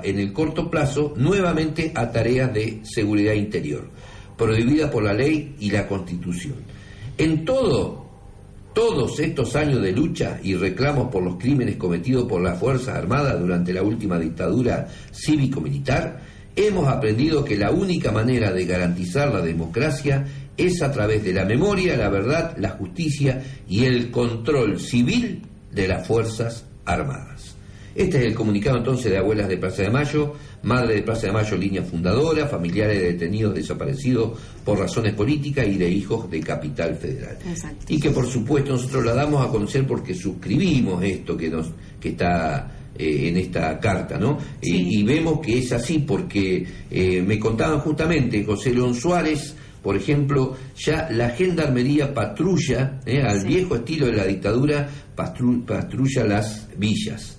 en el corto plazo nuevamente a tareas de seguridad interior, prohibida por la ley y la Constitución. En todo, todos estos años de lucha y reclamos por los crímenes cometidos por las Fuerzas Armadas durante la última dictadura cívico-militar, hemos aprendido que la única manera de garantizar la democracia es a través de la memoria, la verdad, la justicia y el control civil de las Fuerzas Armadas. Este es el comunicado entonces de Abuelas de Plaza de Mayo, Madre de Plaza de Mayo, línea fundadora, familiares de detenidos desaparecidos por razones políticas y de hijos de Capital Federal. Y que por supuesto nosotros la damos a conocer porque suscribimos esto que, nos, que está eh, en esta carta, ¿no? Y, vemos que es así porque eh, me contaban justamente José León Suárez, por ejemplo, ya la gendarmería patrulla, eh, al viejo estilo de la dictadura, patrulla las villas.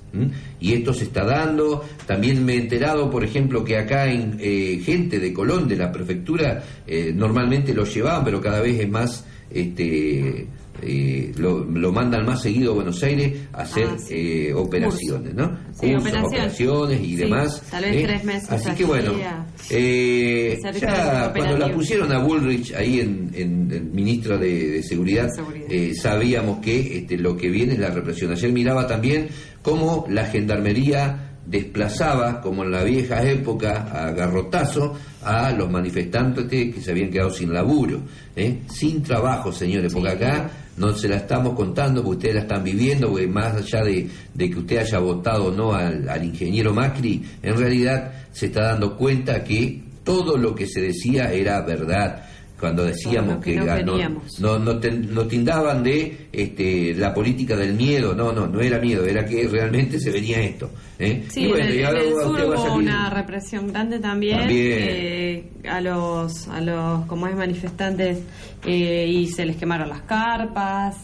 Y esto se está dando. También me he enterado, por ejemplo, que acá en eh, gente de Colón, de la prefectura, eh, normalmente lo llevaban, pero cada vez es más este, eh, lo, mandan más seguido a Buenos Aires a hacer ah, eh, operaciones, ¿no? operaciones. y demás. Tal vez ¿eh? tres meses. Así que bueno, ya cuando la pusieron a Bullrich ahí en, en, ministro de, Seguridad, sabíamos que este, lo que viene es la represión. Ayer miraba también cómo la gendarmería desplazaba, como en la vieja época, a garrotazo, a los manifestantes que se habían quedado sin laburo, sin trabajo, señores, porque acá no se la estamos contando porque ustedes la están viviendo, porque más allá de, que usted haya votado o no al, ingeniero Macri, en realidad se está dando cuenta que todo lo que se decía era verdad cuando decíamos que, no, no, no, tindaban de este, la política del miedo, no, no, no era miedo, era que realmente se venía esto. ¿eh? Sí, y bueno, en el, sur hubo una represión grande también, eh, a los, a los como es manifestantes eh, y se les quemaron las carpas,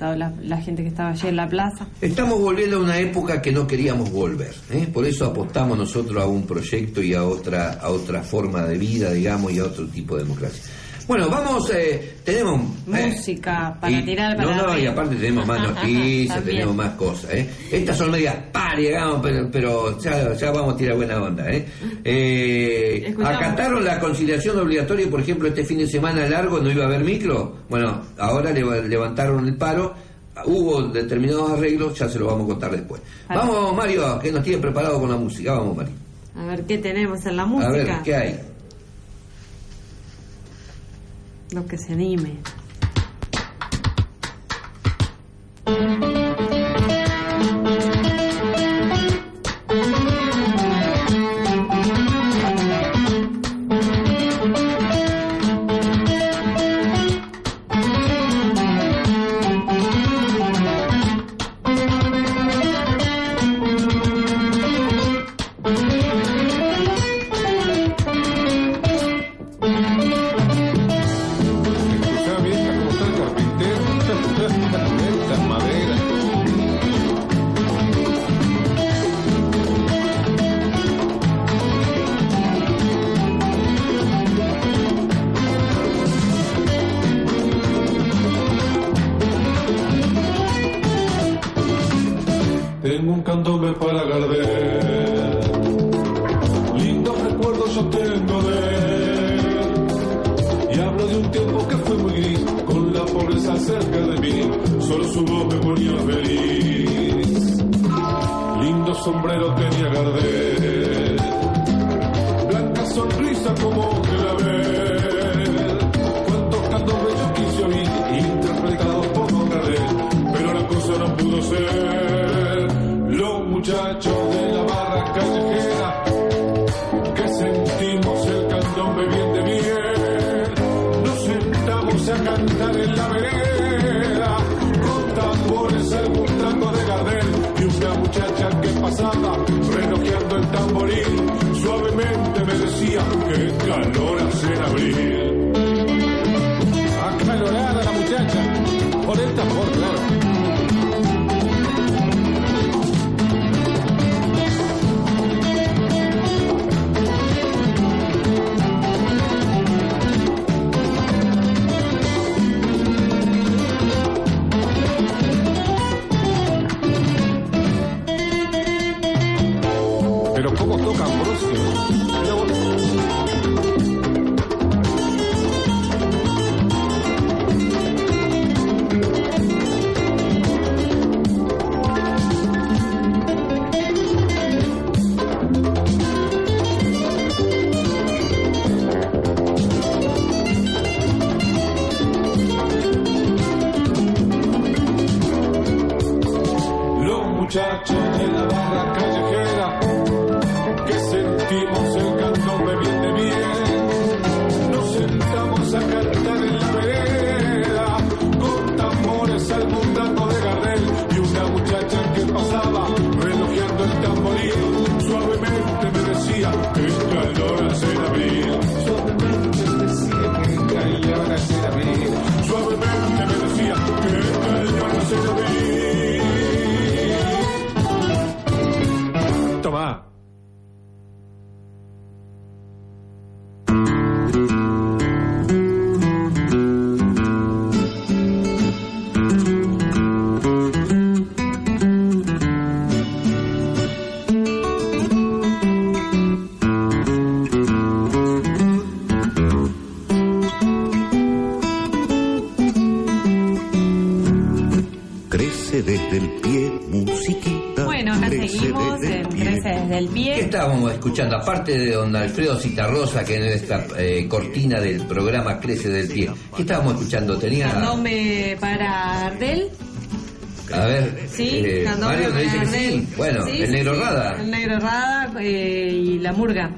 la, gente que estaba allí en la plaza. Estamos volviendo a una época que no queríamos volver, ¿eh? por eso apostamos nosotros a un proyecto y a otra, a otra forma de vida, digamos, y a otro tipo de democracia. Bueno, vamos, eh, tenemos... Eh, Música para tirar para No, no, y aparte tenemos más noticias, tenemos más cosas. ¿eh? Estas son medias pari, digamos, pero, pero ya, ya, vamos a tirar buena onda. ¿eh? eh acataron la conciliación obligatoria, por ejemplo, este fin de semana largo no iba a haber micro. Bueno, ahora levantaron el paro. Hubo determinados arreglos, ya se lo vamos a contar después. Vamos, Mario, que nos tiene preparado con la música. Vamos, Mario. A ver qué tenemos en la música. A ver, ¿qué hay? Lo que se anime. Muchacha que pasaba relojando tamboril, suavemente me decía que calor hace en abril. Acalorada la muchacha, por el tambor, claro. Aparte de don Alfredo Citarrosa, que es nuestra eh, cortina del programa Crece del Pie, ¿qué estábamos escuchando? Tenía... Candome para Ardel. A ver, sí, eh, Mario me dice que sí. Bueno, el Negro Rada. El Negro Rada eh, y la Murga.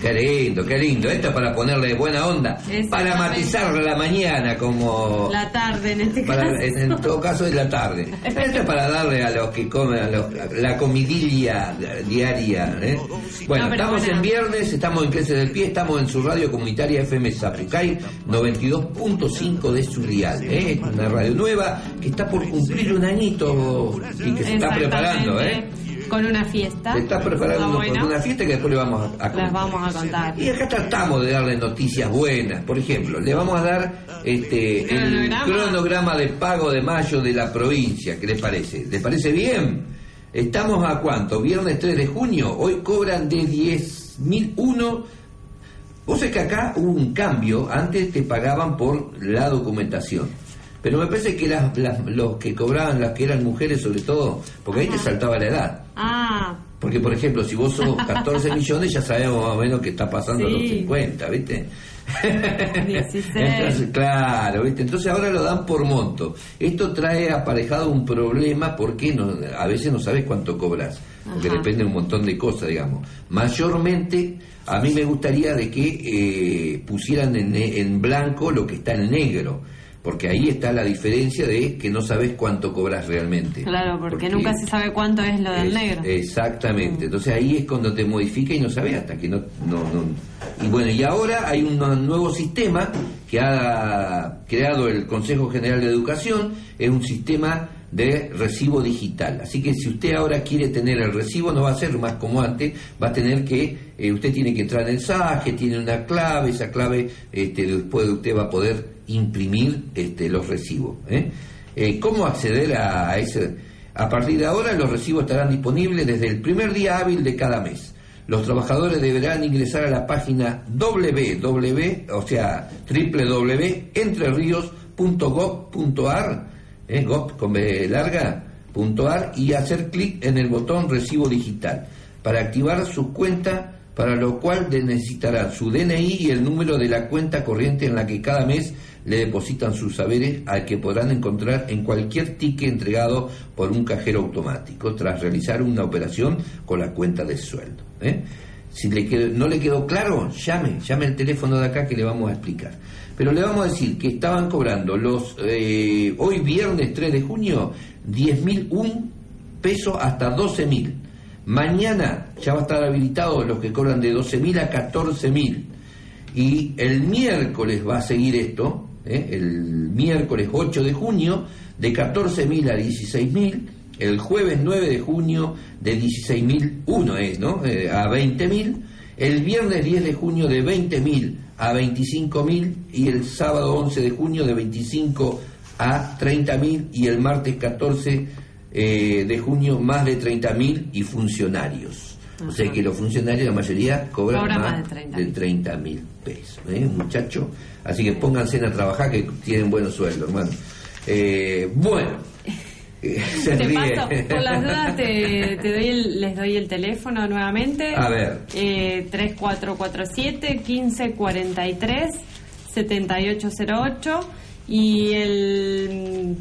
Qué lindo, qué lindo. Esto es para ponerle buena onda. Para matizar la mañana como... La tarde en este caso. En, todo caso es la tarde. Esto es para darle a los que comen a los, la comidilla diaria. ¿eh? Bueno, estamos en viernes, estamos en Crece del Pie, estamos en su radio comunitaria FM Zapucay, 92.5 de su dial. ¿eh? Una radio nueva que está por cumplir un añito y que se está preparando. ¿eh? Con una fiesta. Se está preparando una fiesta que después le vamos a, contar. vamos a contar. Y acá tratamos de darle noticias buenas. Por ejemplo, le vamos a dar este el cronograma de pago de mayo de la provincia. ¿Qué les parece? ¿Les parece bien? Estamos a cuánto? Viernes 3 de junio. Hoy cobran de 10.001. Vos sabés que acá hubo un cambio. Antes te pagaban por la documentación. Pero me parece que las, los que cobraban, las que eran mujeres sobre todo, porque ahí te saltaba la edad. Ah. Porque, por ejemplo, si vos sos 14 millones, ya sabemos más o menos que está pasando los 50, ¿viste? 16. Entonces, claro, ¿viste? Entonces ahora lo dan por monto. Esto trae aparejado un problema porque no, a veces no sabes cuánto cobras, porque depende de un montón de cosas, digamos. Mayormente, a mí me gustaría de que eh, pusieran en, en blanco lo que está en negro porque ahí está la diferencia de que no sabes cuánto cobras realmente. Claro, porque, nunca se sabe cuánto es lo del negro. Exactamente, entonces ahí es cuando te modifica y no sabes hasta que no, no, Y bueno, y ahora hay un nuevo sistema que ha creado el Consejo General de Educación, es un sistema de recibo digital. Así que si usted ahora quiere tener el recibo, no va a ser más como antes, va a tener que, eh, usted tiene que entrar en el SAGE, tiene una clave, esa clave este, después usted va a poder imprimir este, los recibos. ¿eh? Eh, cómo acceder a, ese? A partir de ahora los recibos estarán disponibles desde el primer día hábil de cada mes. Los trabajadores deberán ingresar a la página www, o sea, ¿eh? con larga, y hacer clic en el botón recibo digital para activar su cuenta, para lo cual necesitará su DNI y el número de la cuenta corriente en la que cada mes le depositan sus saberes al que podrán encontrar en cualquier ticket entregado por un cajero automático tras realizar una operación con la cuenta de sueldo. ¿eh? Si le no le quedó claro, llame, llame el teléfono de acá que le vamos a explicar. Pero le vamos a decir que estaban cobrando los eh, hoy viernes 3 de junio 10.001 pesos hasta 12.000. Mañana ya va a estar habilitado los que cobran de 12.000 a 14.000. Y el miércoles va a seguir esto, ¿eh? el miércoles 8 de junio, de 14.000 a 16.000. El jueves 9 de junio de 16.001 es, ¿no? Eh, a 20.000. El viernes 10 de junio de 20.000 a 25.000 y el sábado 11 de junio de 25 a 30.000 y el martes 14 eh, de junio más de 30.000 y funcionarios. O sea que los funcionarios, la mayoría, cobran más, de 30.000 pesos. ¿eh? Muchachos, así que pónganse a trabajar que tienen buenos sueldos, hermano. Eh, bueno. Se te paso, por las dudas te, doy les doy el teléfono nuevamente. A ver. Eh, 3447 1543 7808 y el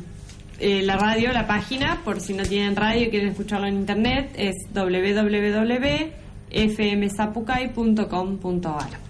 eh, la radio, la página, por si no tienen radio y quieren escucharlo en internet, es www.fmsapucay.com.ar.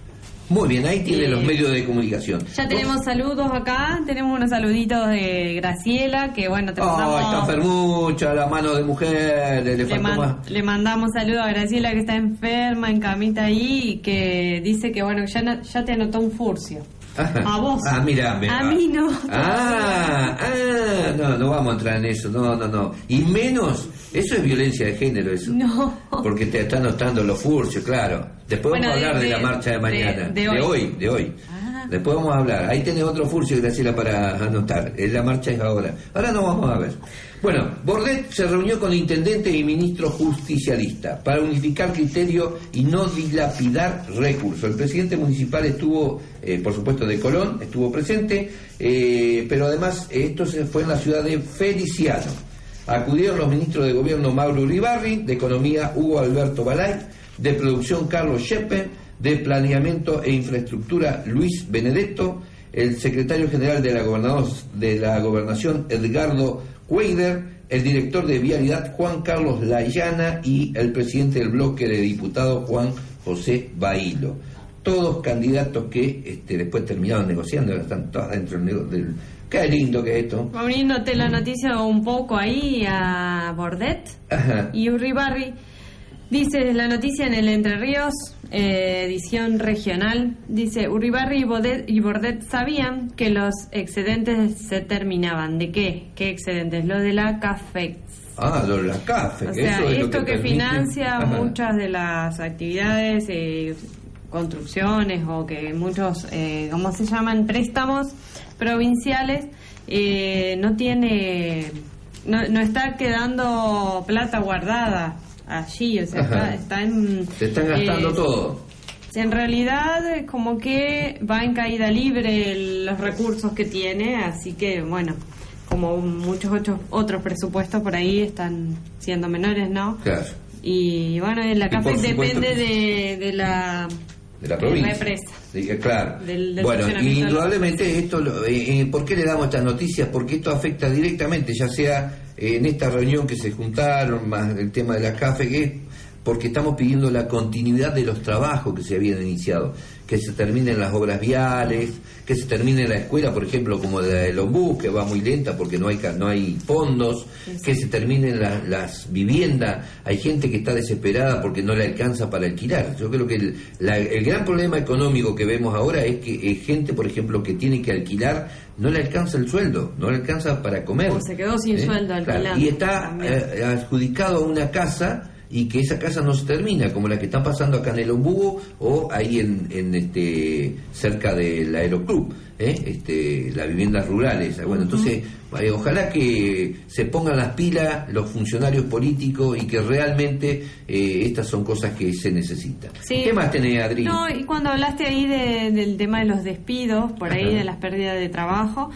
Muy bien, ahí tiene los medios de comunicación. Ya tenemos saludos acá, tenemos unos saluditos de Graciela, que bueno, te mandamos... está enfermucha, la mano de mujer, le, le, mandamos saludos a Graciela que está enferma, en camita ahí, y que dice que bueno, ya, ya te anotó un furcio. A vos. Ah, mira, A mí no. Ah, ah, no, no vamos a entrar en eso, no, no, no. Y menos, eso es violencia de género, eso. No. Porque te están notando los furcios, claro. Después vamos a hablar de, la marcha de mañana. De, hoy. de hoy. Ah. Después vamos a hablar. Ahí tenés otro furcio, Graciela, para anotar. La marcha es ahora. Ahora no vamos a ver. Bueno, Bordet se reunió con intendente y ministro justicialista para unificar criterio y no dilapidar recursos. El presidente municipal estuvo, eh, por supuesto, de Colón, estuvo presente, eh, pero además esto se fue en la ciudad de Feliciano. Acudieron los ministros de Gobierno Mauro Uribarri, de Economía Hugo Alberto Balay, de Producción Carlos Sheppe, de Planeamiento e Infraestructura Luis Benedetto, el secretario general de la, de la Gobernación Edgardo Weider, el director de Vialidad Juan Carlos Layana y el presidente del bloque de diputados Juan José Bailo. Todos candidatos que este, después terminaron negociando, están todos dentro del... Qué lindo que es esto. Abriéndote la noticia un poco ahí a Bordet y Uribarri. Dice la noticia en el Entre Ríos, eh, edición regional, dice Uribarri y Bordet, sabían que los excedentes se terminaban. ¿De qué? ¿Qué excedentes? Lo de la CAFEX. Ah, lo de la CAFEX. O sea, esto que, financia muchas de las actividades, eh, construcciones o que muchos, eh, ¿cómo se llaman? Préstamos provinciales, eh, no tiene, no, no está quedando plata guardada allí, o sea, está, en... Se están gastando eh, todo. En realidad, eh, como que va en caída libre los recursos que tiene, así que, bueno, como muchos otros, otros presupuestos por ahí están siendo menores, ¿no? Claro. Y bueno, la CAFE depende de, de la de la provincia. Represa. claro. bueno, y indudablemente esto, eh, ¿por qué le damos estas noticias? Porque esto afecta directamente, ya sea en esta reunión que se juntaron, más el tema de la CAFE, que porque estamos pidiendo la continuidad de los trabajos que se habían iniciado, que se terminen las obras viales, que se termine la escuela, por ejemplo, como la de Lombú, que va muy lenta porque no hay no hay fondos, que se terminen las viviendas, hay gente que está desesperada porque no le alcanza para alquilar. Yo creo que el, el gran problema económico que vemos ahora es que hay gente, por ejemplo, que tiene que alquilar, no le alcanza el sueldo, no le alcanza para comer. O se quedó sin ¿Eh? sueldo alquilando. Y está eh, adjudicado a una casa y que esa casa no se termina, como la que está pasando acá en el Ombú o ahí en, en este cerca del aeroclub, ¿eh? este, las viviendas rurales. Bueno, entonces, eh, ojalá que se pongan las pilas los funcionarios políticos y que realmente eh, estas son cosas que se necesitan. ¿Qué más tenés, Adri? No, y cuando hablaste ahí del tema de los despidos, por ahí de las pérdidas de trabajo,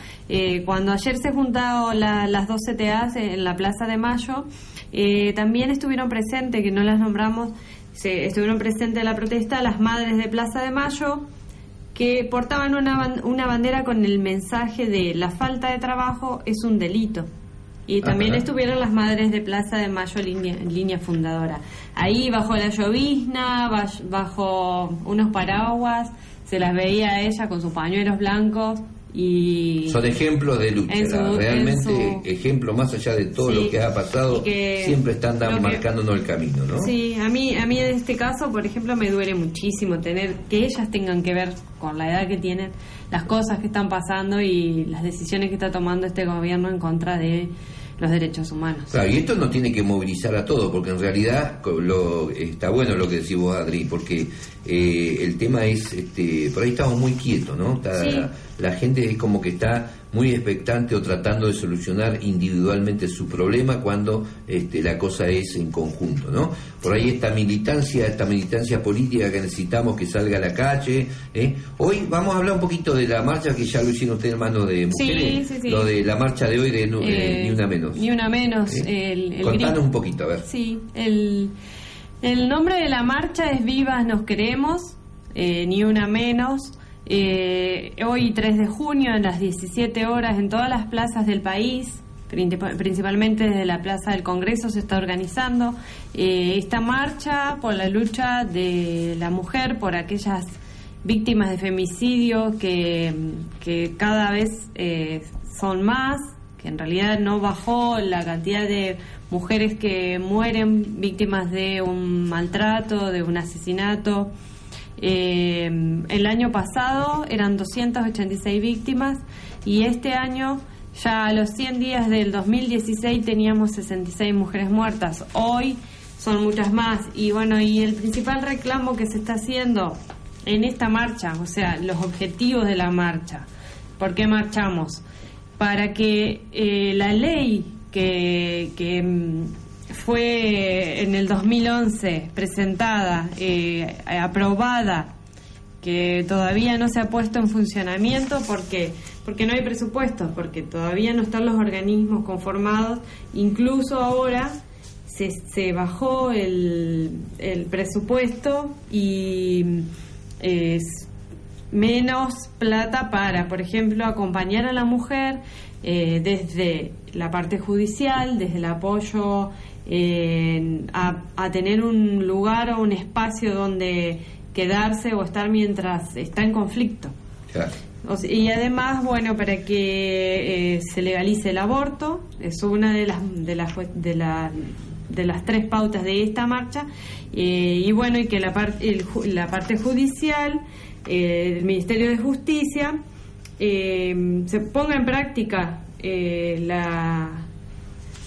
cuando ayer se juntaron las dos CTAs en la Plaza de Mayo, eh, también estuvieron presentes, que no las nombramos, se, estuvieron presentes en la protesta las madres de Plaza de Mayo, que portaban una, una bandera con el mensaje de la falta de trabajo es un delito. Y también estuvieron las madres de Plaza de Mayo línea, línea fundadora. Ahí bajo la llovizna, bajo unos paraguas, se las veía a ella con sus pañuelos blancos y son ejemplos de lucha realmente ejemplos más allá de todo lo que ha pasado siempre están marcándonos el camino no sí a mí a mí en este caso por ejemplo me duele muchísimo tener que ellas tengan que ver con la edad que tienen las cosas que están pasando y las decisiones que está tomando este gobierno en contra de los derechos humanos. Claro, y esto no tiene que movilizar a todos, porque en realidad lo, está bueno lo que decís vos, Adri, porque eh, el tema es, este, por ahí estamos muy quietos, ¿no? La gente es como que está muy expectante o tratando de solucionar individualmente su problema cuando este, la cosa es en conjunto, ¿no? Por ahí esta militancia, esta militancia política que necesitamos que salga a la calle. ¿eh? Hoy vamos a hablar un poquito de la marcha que ya lo hicieron ustedes, hermano de mujeres, sí, sí, lo de la marcha de hoy de eh, Ni Una Menos. Ni Una Menos. ¿Eh? El, Contanos un poquito, a ver. Sí, el, el nombre de la marcha es Vivas Nos Queremos, Ni Una Menos. Eh, hoy 3 de junio, en las 17 horas, en todas las plazas del país, principalmente desde la Plaza del Congreso, se está organizando eh, esta marcha por la lucha de la mujer, por aquellas víctimas de femicidio que, que cada vez eh, son más, que en realidad no bajó la cantidad de mujeres que mueren víctimas de un maltrato, de un asesinato. Eh, el año pasado eran 286 víctimas y este año, ya a los 100 días del 2016, teníamos 66 mujeres muertas. Hoy son muchas más. Y bueno, y el principal reclamo que se está haciendo en esta marcha, o sea, los objetivos de la marcha, ¿por qué marchamos? Para que eh, la ley que, que mm, fue en el 2011 presentada, eh, aprobada, que todavía no se ha puesto en funcionamiento porque porque no hay presupuesto, porque todavía no están los organismos conformados, incluso ahora se, se bajó el, el presupuesto y es menos plata para, por ejemplo, acompañar a la mujer eh, desde la parte judicial, desde el apoyo a, tener un lugar o un espacio donde quedarse o estar mientras está en conflicto. y además, bueno, para que eh, se legalice el aborto, es una de las, de las, de la, de las tres pautas de esta marcha, eh, y bueno, y que la, la parte judicial, eh, el Ministerio de Justicia, se ponga en práctica la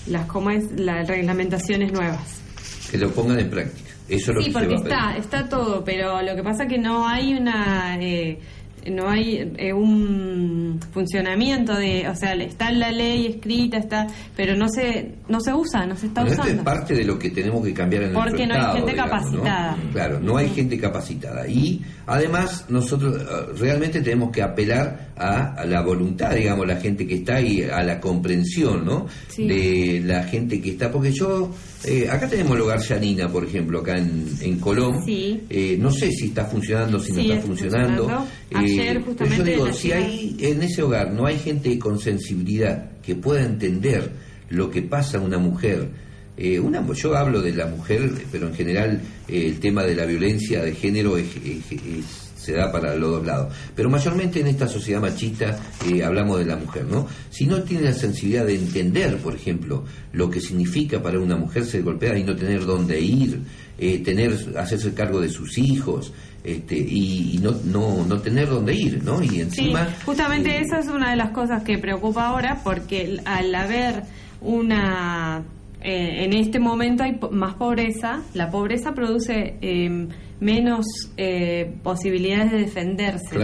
las, ¿cómo es? las reglamentaciones nuevas. Que lo pongan en práctica. Eso es lo sí, porque está, está todo, pero lo que pasa es que no hay una... Eh, no hay eh, un funcionamiento de, o sea, está en la ley escrita, está, pero no se no se usa, no se está usando. Esto es parte de lo que tenemos que cambiar en el Porque no hay gente capacitada. Claro, no hay gente capacitada y además nosotros eh, realmente tenemos que apelar a, la voluntad, digamos, la gente que está ahí, a la comprensión, ¿no? De la gente que está, porque yo eh, acá tenemos el hogar Yanina, por ejemplo, acá en, en Colón. Eh, no sé si está funcionando, si no está, funcionando. Ayer, justamente. Yo digo, si hay en ese hogar no hay gente con sensibilidad que pueda entender lo que pasa a una mujer, eh, una, yo hablo de la mujer, pero en general el tema de la violencia de género es se da para los dos lados. Pero mayormente en esta sociedad machista eh, hablamos de la mujer, ¿no? Si no tiene la sensibilidad de entender, por ejemplo, lo que significa para una mujer ser golpeada y no tener dónde ir, eh, tener, hacerse cargo de sus hijos, este, y, no, no, no tener dónde ir, ¿no? Y encima... justamente eh, esa es una de las cosas que preocupa ahora, porque al haber una... en este momento hay más pobreza, la pobreza produce em, menos eh, posibilidades de defenderse.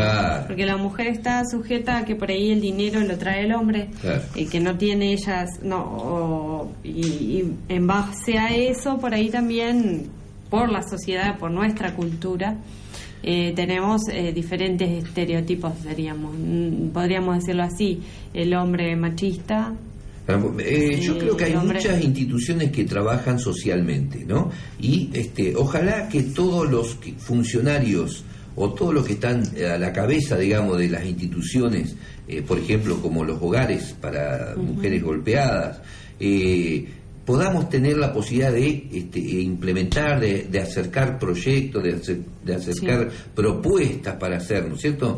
Porque la mujer está sujeta a que por ahí el dinero lo trae el hombre y que no tiene ellas, no, y, en base a eso, por ahí también, por la sociedad, por nuestra cultura, eh, tenemos eh, diferentes estereotipos, seríamos, mm, podríamos decirlo así, el hombre machista, eh, yo creo que hay muchas instituciones que trabajan socialmente, ¿no? Y este, ojalá que todos los funcionarios o todos los que están a la cabeza, digamos, de las instituciones, eh, por ejemplo, como los hogares para mujeres golpeadas, eh, podamos tener la posibilidad de este, implementar, de, acercar proyectos, de, de acercar propuestas para hacer, ¿no es cierto?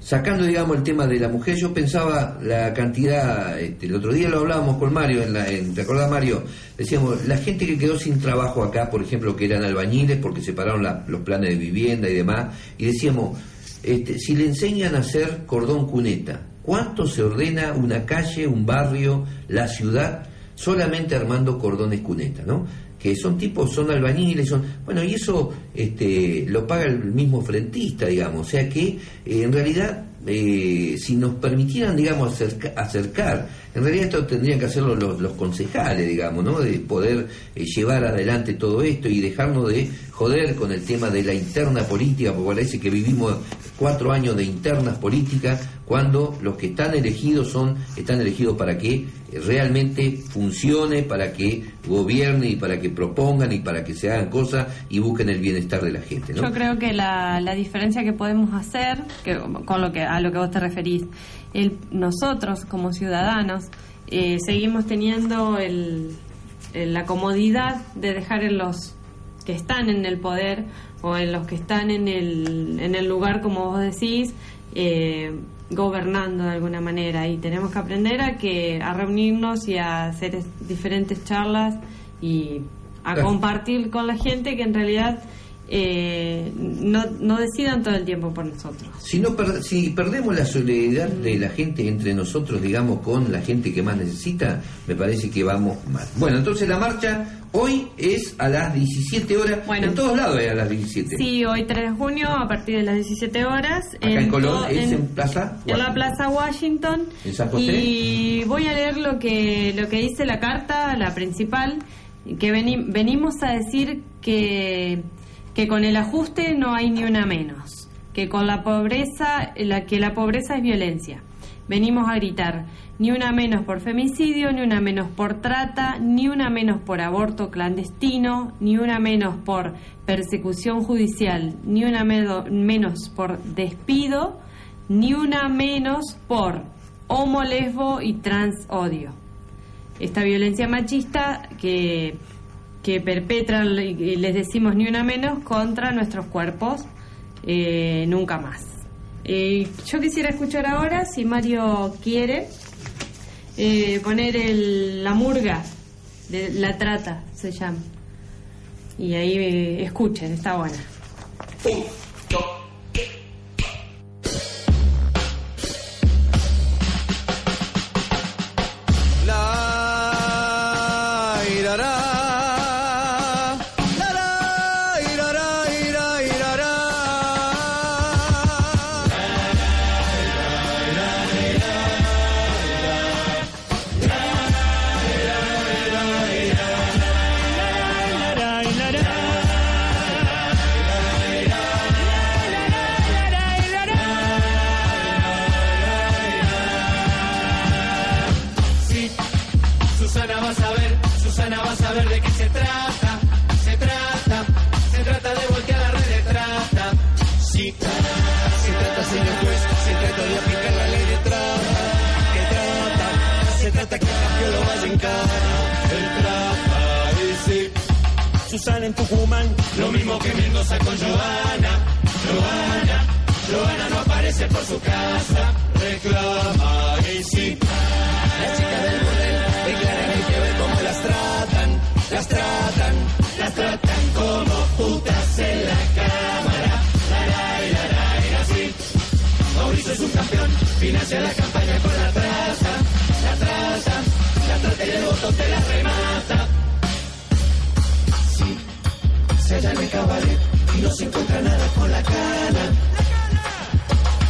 Sacando, digamos, el tema de la mujer, yo pensaba la cantidad, este, el otro día lo hablábamos con Mario, en la, en, ¿te acordás Mario? Decíamos, la gente que quedó sin trabajo acá, por ejemplo, que eran albañiles porque separaron los planes de vivienda y demás, y decíamos, este, si le enseñan a hacer cordón cuneta, ¿cuánto se ordena una calle, un barrio, la ciudad, solamente armando cordones cuneta, ¿no? Que son tipos, son albañiles, son, bueno, y eso este, lo paga el mismo frentista, digamos, o sea que eh, en realidad eh, si nos permitieran, digamos, acercar, en realidad esto tendrían que hacerlo los, concejales, digamos, ¿no? De poder eh, llevar adelante todo esto y dejarnos de joder con el tema de la interna política, porque parece que vivimos cuatro años de internas políticas, cuando los que están elegidos son, están elegidos para que realmente funcione, para que gobierne y para que propongan y para que se hagan cosas y busquen el bienestar de la gente. Yo creo que la, la diferencia que podemos hacer, que, con lo que a lo que vos te referís, el, nosotros como ciudadanos eh, seguimos teniendo el, la comodidad de dejar en los que están en el poder o en los que están en el, en el lugar, como vos decís, eh, gobernando de alguna manera. Y tenemos que aprender a, que, a reunirnos y a hacer diferentes charlas y a compartir con la gente que en realidad eh, no, no decidan todo el tiempo por nosotros. Si, no si perdemos la solidaridad de la gente entre nosotros, digamos, con la gente que más necesita, me parece que vamos mal. Bueno, entonces la marcha hoy es a las 17 horas. Bueno, en todos lados es a las 17. Sí, hoy 3 de junio a partir de las 17 horas. Acá en, Colón, es en, Plaza En la Plaza Washington. ¿En San José? Y voy a leer lo que, lo que dice la carta, la principal, que venimos a decir que que con el ajuste no hay ni una menos, que con la pobreza, la, que la pobreza es violencia. Venimos a gritar, ni una menos por femicidio, ni una menos por trata, ni una menos por aborto clandestino, ni una menos por persecución judicial, ni una menos por despido, ni una menos por homo, lesbo y trans odio. Esta violencia machista que que perpetran, les decimos ni una menos, contra nuestros cuerpos, eh, nunca más. Eh, yo quisiera escuchar ahora, si Mario quiere, eh, poner el, la murga, la trata, se llama. Y ahí escuchen, está buena. Susana en Tucumán, lo mismo que Mendoza con Joana. Joana, Joana no aparece por su casa, reclama y sí. Las chicas del burdel declaran hay que ver cómo las tratan, las tratan, las tratan como putas en la cámara. La, la, la, la, la, así. Mauricio es un campeón, financia la campaña con la trata, la trata, la trata y el voto te la remata se halla en el cabaret y no se encuentra nada con la cana.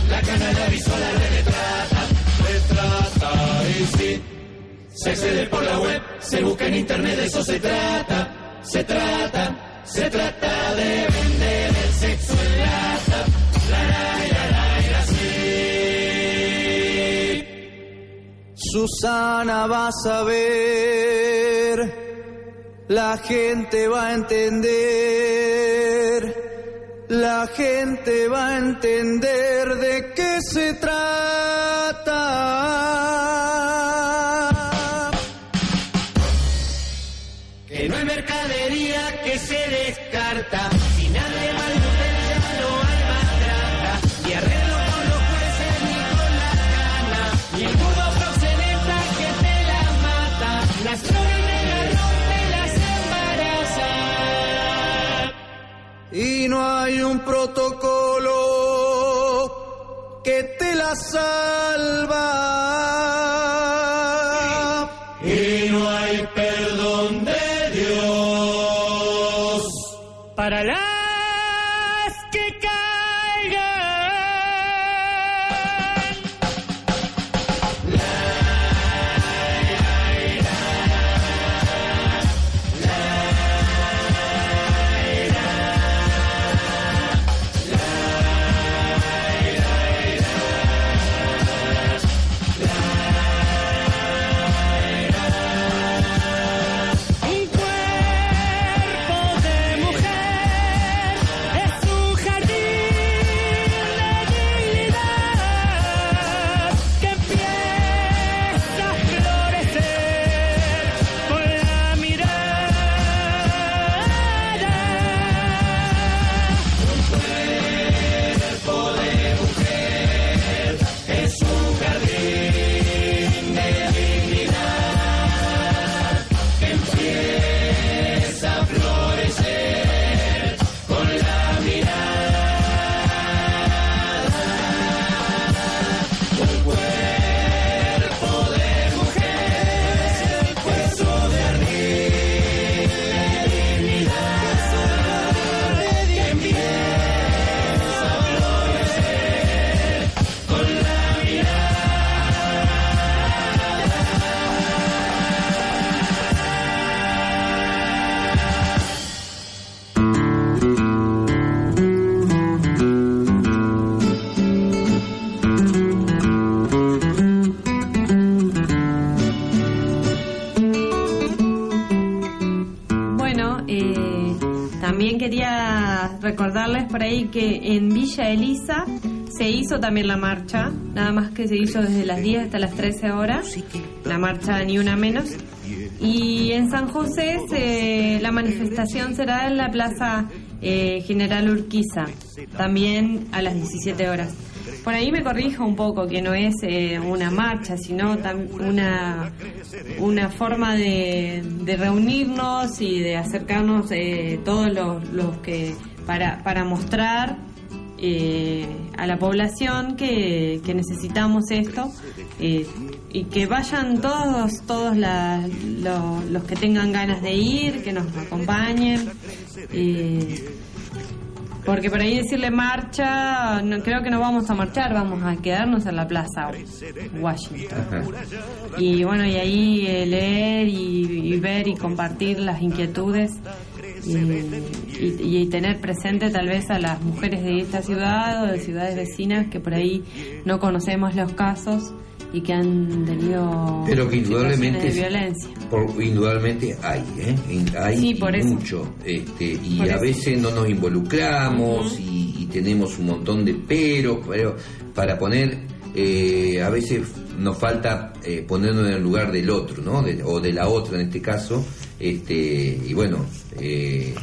La cana la red de trata, de trata y sí. Se accede por la web, se busca en internet, de eso se trata, se trata, se trata de vender el sexo Susana vas a ver la gente va a entender, la gente va a entender de qué se trata. Un protocolo que te la salva. Por ahí que en Villa Elisa se hizo también la marcha, nada más que se hizo desde las 10 hasta las 13 horas, la marcha ni una menos. Y en San José la manifestación será en la Plaza eh, General Urquiza, también a las 17 horas. Por ahí me corrijo un poco, que no es eh, una marcha, sino una, una forma de, reunirnos y de acercarnos eh, todos los, los que para, para mostrar eh, a la población que, necesitamos esto eh, y que vayan todos todos los que tengan ganas de ir que nos acompañen eh, porque por ahí decirle marcha no, creo que no vamos a marchar vamos a quedarnos en la plaza Washington. Y bueno y ahí leer y ver y compartir las inquietudes y, tener presente tal vez a las mujeres de esta ciudad o de ciudades vecinas que por ahí no conocemos los casos y que han tenido pero que indudablemente de violencia. por, indudablemente hay ¿eh? hay mucho este, y a veces no nos involucramos y, tenemos un montón de peros pero para poner eh, a veces nos falta eh, ponernos en el lugar del otro no o de la otra en este caso. Este, y bueno, eh,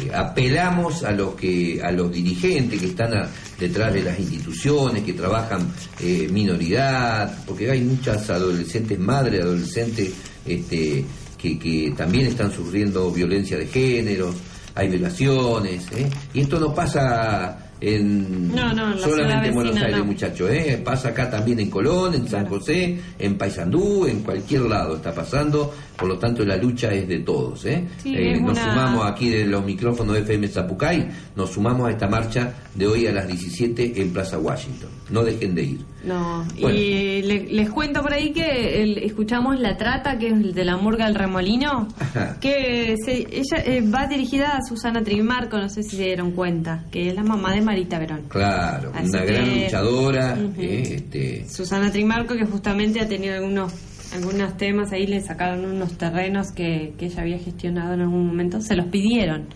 eh, apelamos a los que a los dirigentes que están detrás de las instituciones que trabajan eh, minoridad porque hay muchas adolescentes madres adolescentes este, que, que también están sufriendo violencia de género hay violaciones y esto no pasa en solamente en Buenos Aires, muchachos, ¿eh? pasa acá también en Colón, en San José, en Paysandú, en cualquier lado está pasando, por lo tanto la lucha es de todos. ¿eh? eh nos sumamos aquí de los micrófonos de FM Zapucay, nos sumamos a esta marcha de hoy a las 17 en Plaza Washington. No dejen de ir. No, y les cuento por ahí que escuchamos La Trata, que es el de la murga del remolino, que ella eh, va dirigida a Susana Trimarco, no sé si se dieron cuenta, que es la mamá de Marita Verón. Claro, una gran luchadora. Eh, este... Susana Trimarco, que justamente ha tenido algunos algunos temas ahí le sacaron unos terrenos que, que, ella había gestionado en algún momento, se los pidieron.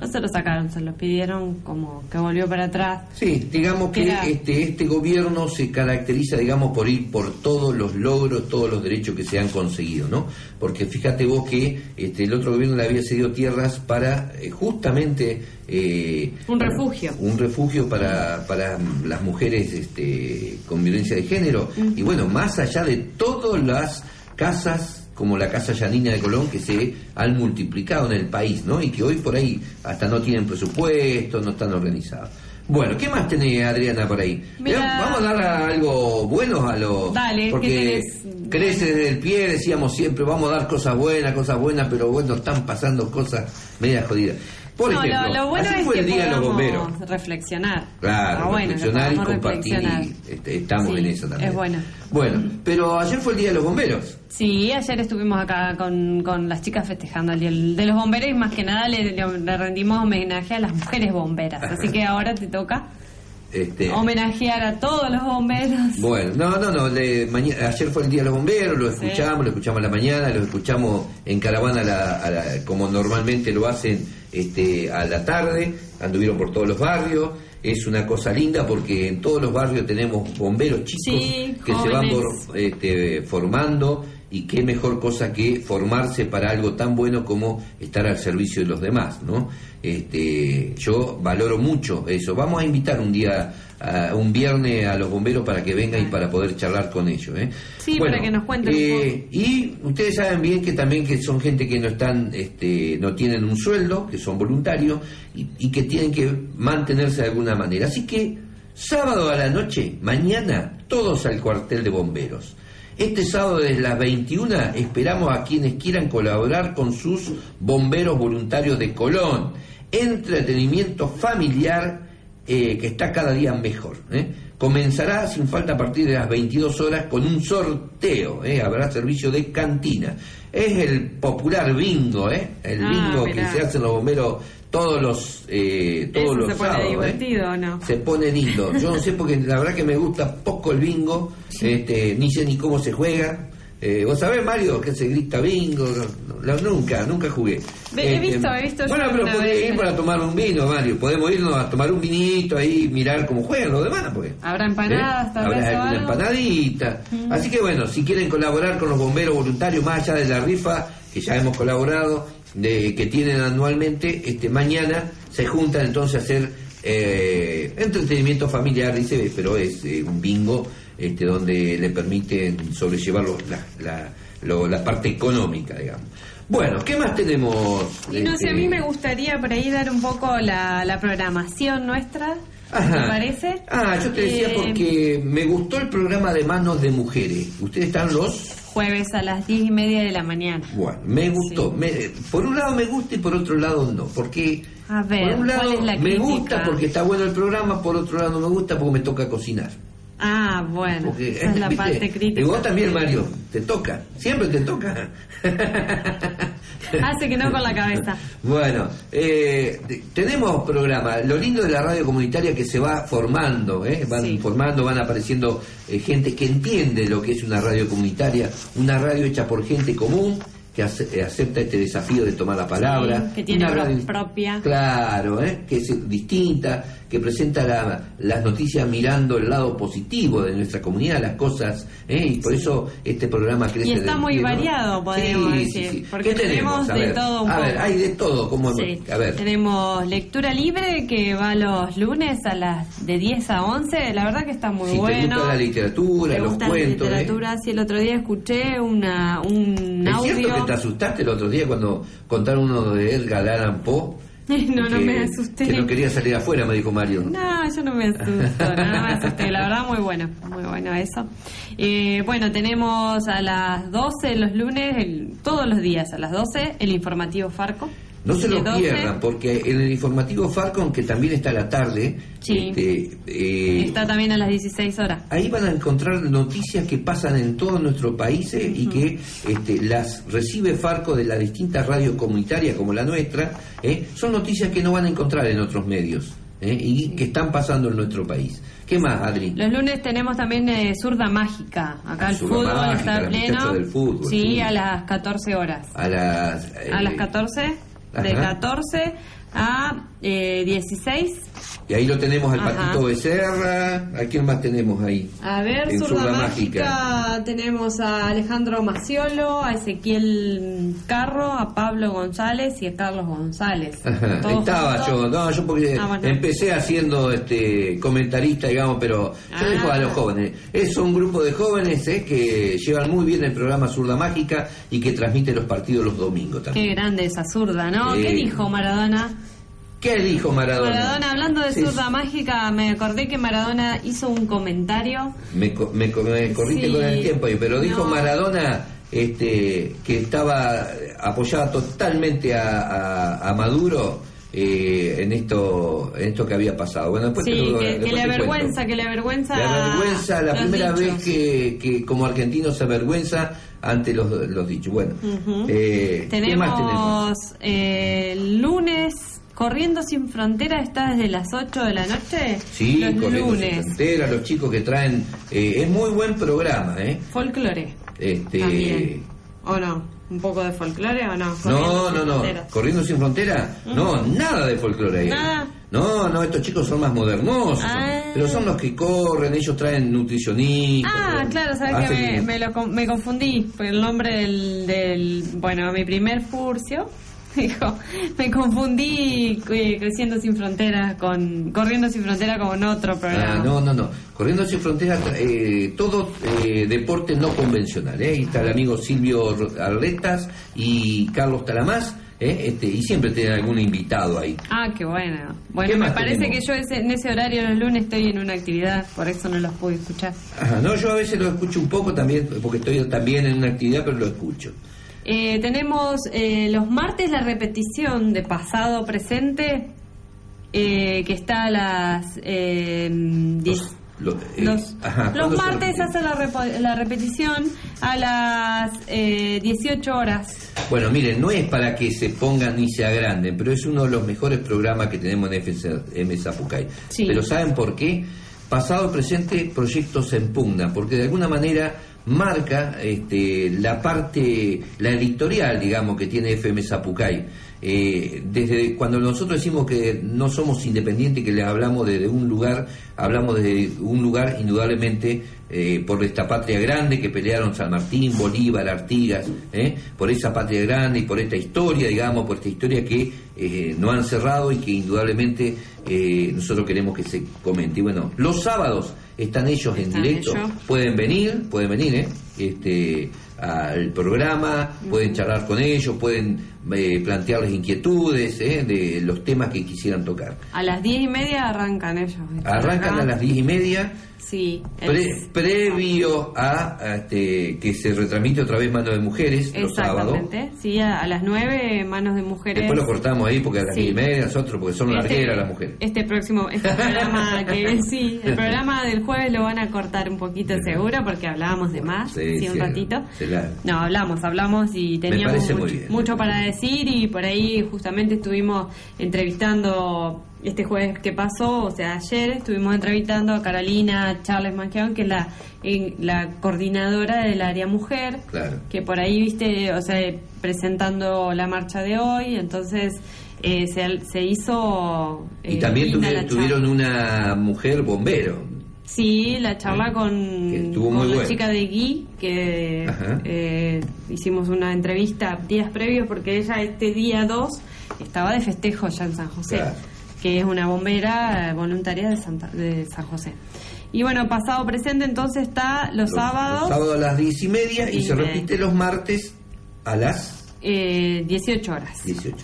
No se los sacaron, se los pidieron como que volvió para atrás. Sí, digamos que, este, este gobierno se caracteriza, digamos, por ir por todos los logros, todos los derechos que se han conseguido, ¿no? Porque fíjate vos que este, el otro gobierno le había cedido tierras para eh, justamente... Eh, un refugio. Un refugio para, para las mujeres este, con violencia de género. Y bueno, más allá de todas las casas como la Casa Yanina de Colón que se han multiplicado en el país, ¿no? Y que hoy por ahí hasta no tienen presupuesto, no están organizados. Bueno, ¿qué más tenés, Adriana, por ahí? Vamos a dar algo bueno a los... Dale, porque crece desde el pie, decíamos siempre, vamos a dar cosas buenas, cosas buenas, pero bueno, están pasando cosas media jodidas. Por no, ejemplo, lo, bueno es fue que el día de los bomberos. reflexionar. Claro, reflexionar y compartir. Este, estamos en eso también. Es bueno. Bueno, pero ayer fue el día de los bomberos. Sí, ayer estuvimos acá con, con las chicas festejando el día de los bomberos y más que nada le, le rendimos homenaje a las mujeres bomberas. Así que ahora te toca este, Homenajear a todos los bomberos. Bueno, no, no, no. ayer fue el Día de los Bomberos, lo escuchamos, lo escuchamos a la mañana, lo escuchamos en caravana como normalmente lo hacen este, a la tarde, anduvieron por todos los barrios. Es una cosa linda porque en todos los barrios tenemos bomberos chicos que se van este, formando y qué mejor cosa que formarse para algo tan bueno como estar al servicio de los demás, ¿no? Este, yo valoro mucho eso. Vamos a invitar un día, un viernes a los bomberos para que vengan y para poder charlar con ellos, ¿eh? Sí, para que nos cuenten. Eh, y ustedes saben bien que también que son gente que no están, este, no tienen un sueldo, que son voluntarios y, y que tienen que mantenerse de alguna manera. Así que sábado a la noche, mañana, todos al cuartel de bomberos. Este sábado desde las 21 esperamos a quienes quieran colaborar con sus bomberos voluntarios de Colón. Entretenimiento familiar eh, que está cada día mejor. ¿eh? Comenzará sin falta a partir de las 22 horas con un sorteo. ¿eh? Habrá servicio de cantina. Es el popular bingo, ¿eh? el ah, bingo que se hacen los bomberos todos los eh, todos los se pone ¿eh? divertido no se pone lindo yo no sé porque la verdad que me gusta poco el bingo este ni sé ni cómo se juega eh, vos sabés Mario que se grita bingo nunca nunca jugué. He este, visto he visto bueno pero podemos ir para tomar un vino Mario. Podemos irnos a tomar un vinito ahí mirar cómo juegan los demás pues. Habrá empanadas ¿Eh? habrá una empanadita. Así que bueno si quieren colaborar con los bomberos voluntarios más allá de la rifa que ya hemos colaborado de, que tienen anualmente, este mañana se juntan entonces a hacer eh, entretenimiento familiar, dice, pero es eh, un bingo este, donde le permiten sobrellevar la, la, parte económica, digamos. Bueno, ¿qué más tenemos? Y no sé, a mí este, me gustaría por ahí dar un poco la, programación nuestra. ¿Te parece? Ah, yo te decía eh, porque me gustó el programa de Manos de Mujeres. ¿Ustedes están los? jueves a las diez y media de la mañana. Bueno, me gustó. por un lado me gusta y por otro lado no. Porque a ver, por un lado me gusta porque está bueno el programa, por otro lado no me gusta porque me toca cocinar. Ah, bueno. esa es la parte crítica. Y vos también, Mario, te toca. Siempre te toca. Hace que no con la cabeza. Bueno, eh, tenemos programa. Lo lindo de la radio comunitaria que se va formando, ¿eh? van formando, van apareciendo eh, gente que entiende lo que es una radio comunitaria, una radio hecha por gente común que eh, acepta este desafío de tomar la palabra. que tiene una radio propia. Claro, ¿eh? que es distinta, que presenta las noticias mirando el lado positivo de nuestra comunidad, las cosas, ¿eh? y por eso este programa crece. Y está muy variado, podemos decir, porque tenemos, de todo un A ver, hay de todo, como a ver. Tenemos lectura libre que va los lunes a las de 10 a 11, la verdad que está muy bueno. Te gusta la literatura, los cuentos. La literatura, sí, el otro día escuché una, un audio te asustaste el otro día cuando contaron uno de Edgar Allan Poe? No, no me asusté. Que no quería salir afuera, me dijo Mario. No, yo no me asusto, no me asusté. La verdad, muy bueno, muy bueno eso. Eh, bueno, tenemos a las 12 los lunes, todos los días a las 12, el informativo Farco. No se lo pierdan, porque en el informativo Falcon, que también está a la tarde, este, eh, está también a las 16 horas. Ahí van a encontrar noticias que pasan en todos nuestros países y que este, las recibe Farco de las distintas radios comunitarias como la nuestra. ¿eh? Son noticias que no van a encontrar en otros medios. ¿eh? y que están pasando en nuestro país. ¿Qué más, Adri? Los lunes tenemos también eh, Zurda Mágica. Acá el fútbol está pleno. sí, a las 14 horas. A las, a las 14 de 14 a 16 Y ahí lo tenemos al Patito Becerra. ¿A quién más tenemos ahí? A ver, Zurda, Mágica. Tenemos a Alejandro Maciolo, a Ezequiel Carro, a Pablo González y a Carlos González. Estaba yo, no, yo porque ah, empecé haciendo este comentarista, digamos, pero yo dejo a los ah. jóvenes. Es un grupo de jóvenes eh, que llevan muy bien el programa Zurda Mágica y que transmite los partidos los domingos también. Qué grande esa zurda, ¿no? ¿Qué dijo Maradona? ¿Qué dijo Maradona? Maradona, hablando de zurda mágica, me acordé que Maradona hizo un comentario. Me, me, corriste con el tiempo, pero dijo Maradona este, que estaba apoyada totalmente a, Maduro. Eh, en esto en esto que había pasado. Bueno, después sí, que, le avergüenza, que le avergüenza. Le avergüenza la primera vez que, que, como argentino se avergüenza ante los, los dichos. Bueno, eh, tenemos, eh, lunes Corriendo sin frontera está desde las 8 de la noche. Sí, los Corriendo lunes. sin frontera, los chicos que traen. Eh, es muy buen programa, ¿eh? Folclore. Este. ¿O no? ¿Un poco de folclore o no? no, no, no. ¿Corriendo sin frontera? No, nada de folclore ahí. Nada. No, no, estos chicos son más modernosos. Ah. Pero son los que corren, ellos traen nutricionistas. Ah, claro, sabes que me, me, confundí por el nombre del, del. Bueno, mi primer furcio dijo, me confundí eh, creciendo sin fronteras con corriendo sin frontera con otro programa. Ah, no, no, no. Corriendo sin fronteras, eh, todo eh, deporte no convencional. ¿eh? Ahí está el amigo Silvio Arletas y Carlos Talamás. Este, y siempre tiene algún invitado ahí. Ah, qué bueno. Bueno, me parece que yo en ese horario los lunes estoy en una actividad, por eso no los puedo escuchar. no, yo a veces lo escucho un poco también, porque estoy también en una actividad, pero lo escucho. Eh, tenemos eh, los martes la repetición de pasado presente, eh, que está a las 10. Los, martes hace la, la, repetición a las 18 horas. Bueno, miren, no es para que se pongan ni se agranden, pero es uno de los mejores programas que tenemos en FM Zapucay. Pero ¿saben por qué? Pasado, presente, proyectos en pugna, porque de alguna manera marca este, la parte, la editorial, digamos, que tiene FM Zapucay. Eh, desde cuando nosotros decimos que no somos independientes, que le hablamos desde un lugar, hablamos de un lugar indudablemente eh, por esta patria grande que pelearon San Martín, Bolívar, Artigas, eh, por esa patria grande y por esta historia, digamos, por esta historia que no han cerrado y que indudablemente nosotros queremos que se comente. Y bueno, los sábados están ellos en directo, pueden venir, pueden venir, ¿eh? Este, al programa, pueden charlar con ellos, pueden eh, plantearles inquietudes ¿eh? de los temas que quisieran tocar. A las diez y media arrancan ellos. Arrancan a las diez y media Sí. previo a, este, que se retransmite otra vez Manos de Mujeres los sábados. Sí, a, las 9 Manos de Mujeres. Después lo cortamos ahí porque a las sí. y media nosotros, porque son este, largueras las mujeres. Este próximo, este programa que sí, el programa del jueves lo van a cortar un poquito seguro porque hablábamos de más, sí, un ratito. No, hablamos, hablamos y teníamos mucho, mucho para decir y por ahí justamente estuvimos entrevistando este jueves que pasó, o sea, ayer estuvimos entrevistando a Carolina Charles Mangión, que es la, la coordinadora del área mujer, que por ahí, viste, o sea, presentando la marcha de hoy, entonces eh, se, se, hizo... y eh, también tuvieron, una mujer bombero. Sí, la charla con, con la chica de Gui, que eh, hicimos una entrevista días previos porque ella este día 2 estaba de festejo ya en San José que es una bombera voluntaria de, Santa, de San José. Y bueno, pasado presente entonces está los, sábados. Los sábados a las diez y media y, se repite los martes a las... Eh, 18 horas. 18.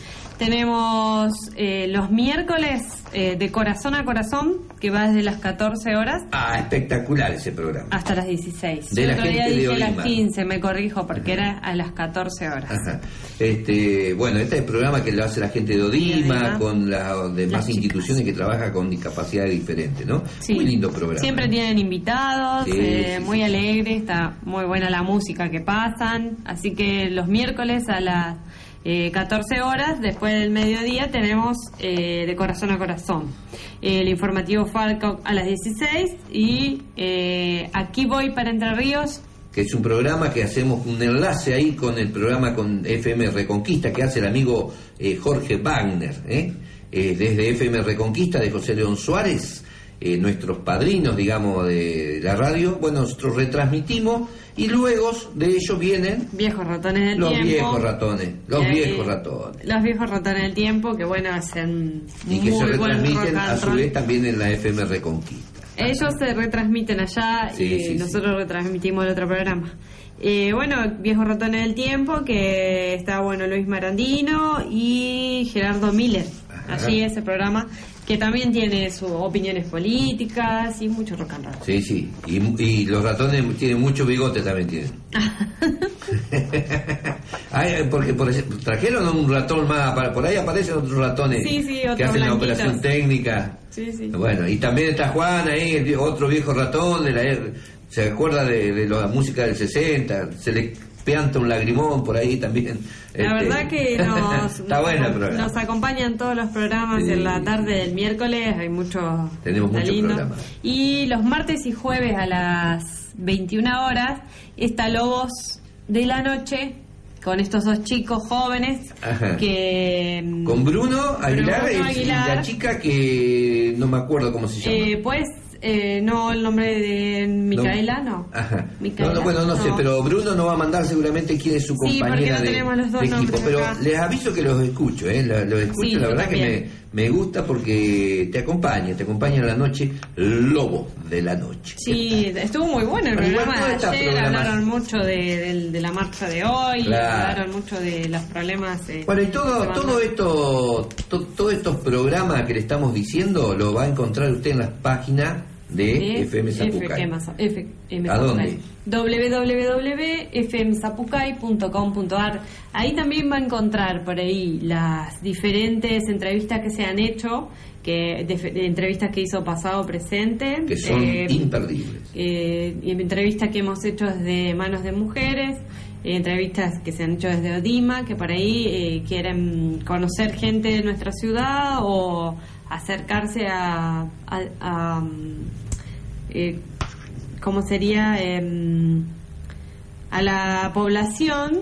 Tenemos eh, los miércoles eh, de corazón a corazón, que va desde las 14 horas. Ah, espectacular ese programa. Hasta las 16. De la día dije las 15, me corrijo, porque era a las 14 horas. Este, bueno, este es el programa que lo hace la gente de Odima, con las demás instituciones que trabajan con discapacidades diferentes, ¿no? Muy lindo programa. Siempre tienen invitados, eh, muy alegre, está muy buena la música que pasan. Así que los miércoles a las 14 eh, horas, después del mediodía tenemos eh, de corazón a corazón. el informativo Falco a las 16 y eh, aquí voy para Entre Ríos. Que es un programa que hacemos un enlace ahí con el programa con FM Reconquista que hace el amigo Jorge Wagner. eh, desde FM Reconquista de José León Suárez, eh, nuestros padrinos, digamos, de la radio, bueno, nosotros retransmitimos y luego de ellos vienen viejos ratones del los tiempo. viejos ratones, los viejos ratones. Los viejos ratones del tiempo que bueno hacen y que se retransmiten a su vez también en la FM Reconquista. Ellos se retransmiten allá y nosotros retransmitimos el otro programa. Eh, bueno, Viejos Ratones del Tiempo, que está bueno Luis Marandino y Gerardo Miller. Allí ese programa que también tiene sus opiniones políticas y mucho rock and roll. Sí, sí, y, los ratones tienen mucho bigote también tienen. porque por ejemplo, trajeron un ratón más, por ahí aparecen otros ratones que hacen la operación técnica. Sí, sí. Bueno, y también está Juan ahí, otro viejo ratón de la se acuerda de, de la música del 60, se le peanta un lagrimón por ahí también. La este, verdad que nos, nos, acompañan todos los programas en la tarde del miércoles, hay muchos Tenemos muchos programas. Y los martes y jueves a las 21 horas está Lobos de la Noche con estos dos chicos jóvenes que con Bruno Aguilar, y la chica que no me acuerdo cómo se llama. Eh, pues eh, no, el nombre de Micaela, no. Ajá. no, bueno, no, sé, pero Bruno nos va a mandar seguramente quién es su compañera de, equipo. Pero les aviso que los escucho, ¿eh? Los, escucho, la verdad que me, me, gusta porque te acompaña, te acompaña en la noche, Lobo de la Noche. Sí, estuvo muy bueno el programa de ayer, hablaron mucho de, de, la marcha de hoy, hablaron mucho de los problemas. bueno, y todo, todo esto, todos estos programas que le estamos diciendo, lo va a encontrar usted en las páginas de FM Zapucay. ¿A dónde? www.fmzapucay.com.ar Ahí también va a encontrar por ahí las diferentes entrevistas que se han hecho, que de, entrevistas que hizo pasado presente. Que son eh, imperdibles. Eh, entrevistas que hemos hecho desde Manos de Mujeres, entrevistas que se han hecho desde Odima, que por ahí eh, quieren conocer gente de nuestra ciudad o acercarse a, a, eh, ¿cómo sería? Em, a la población.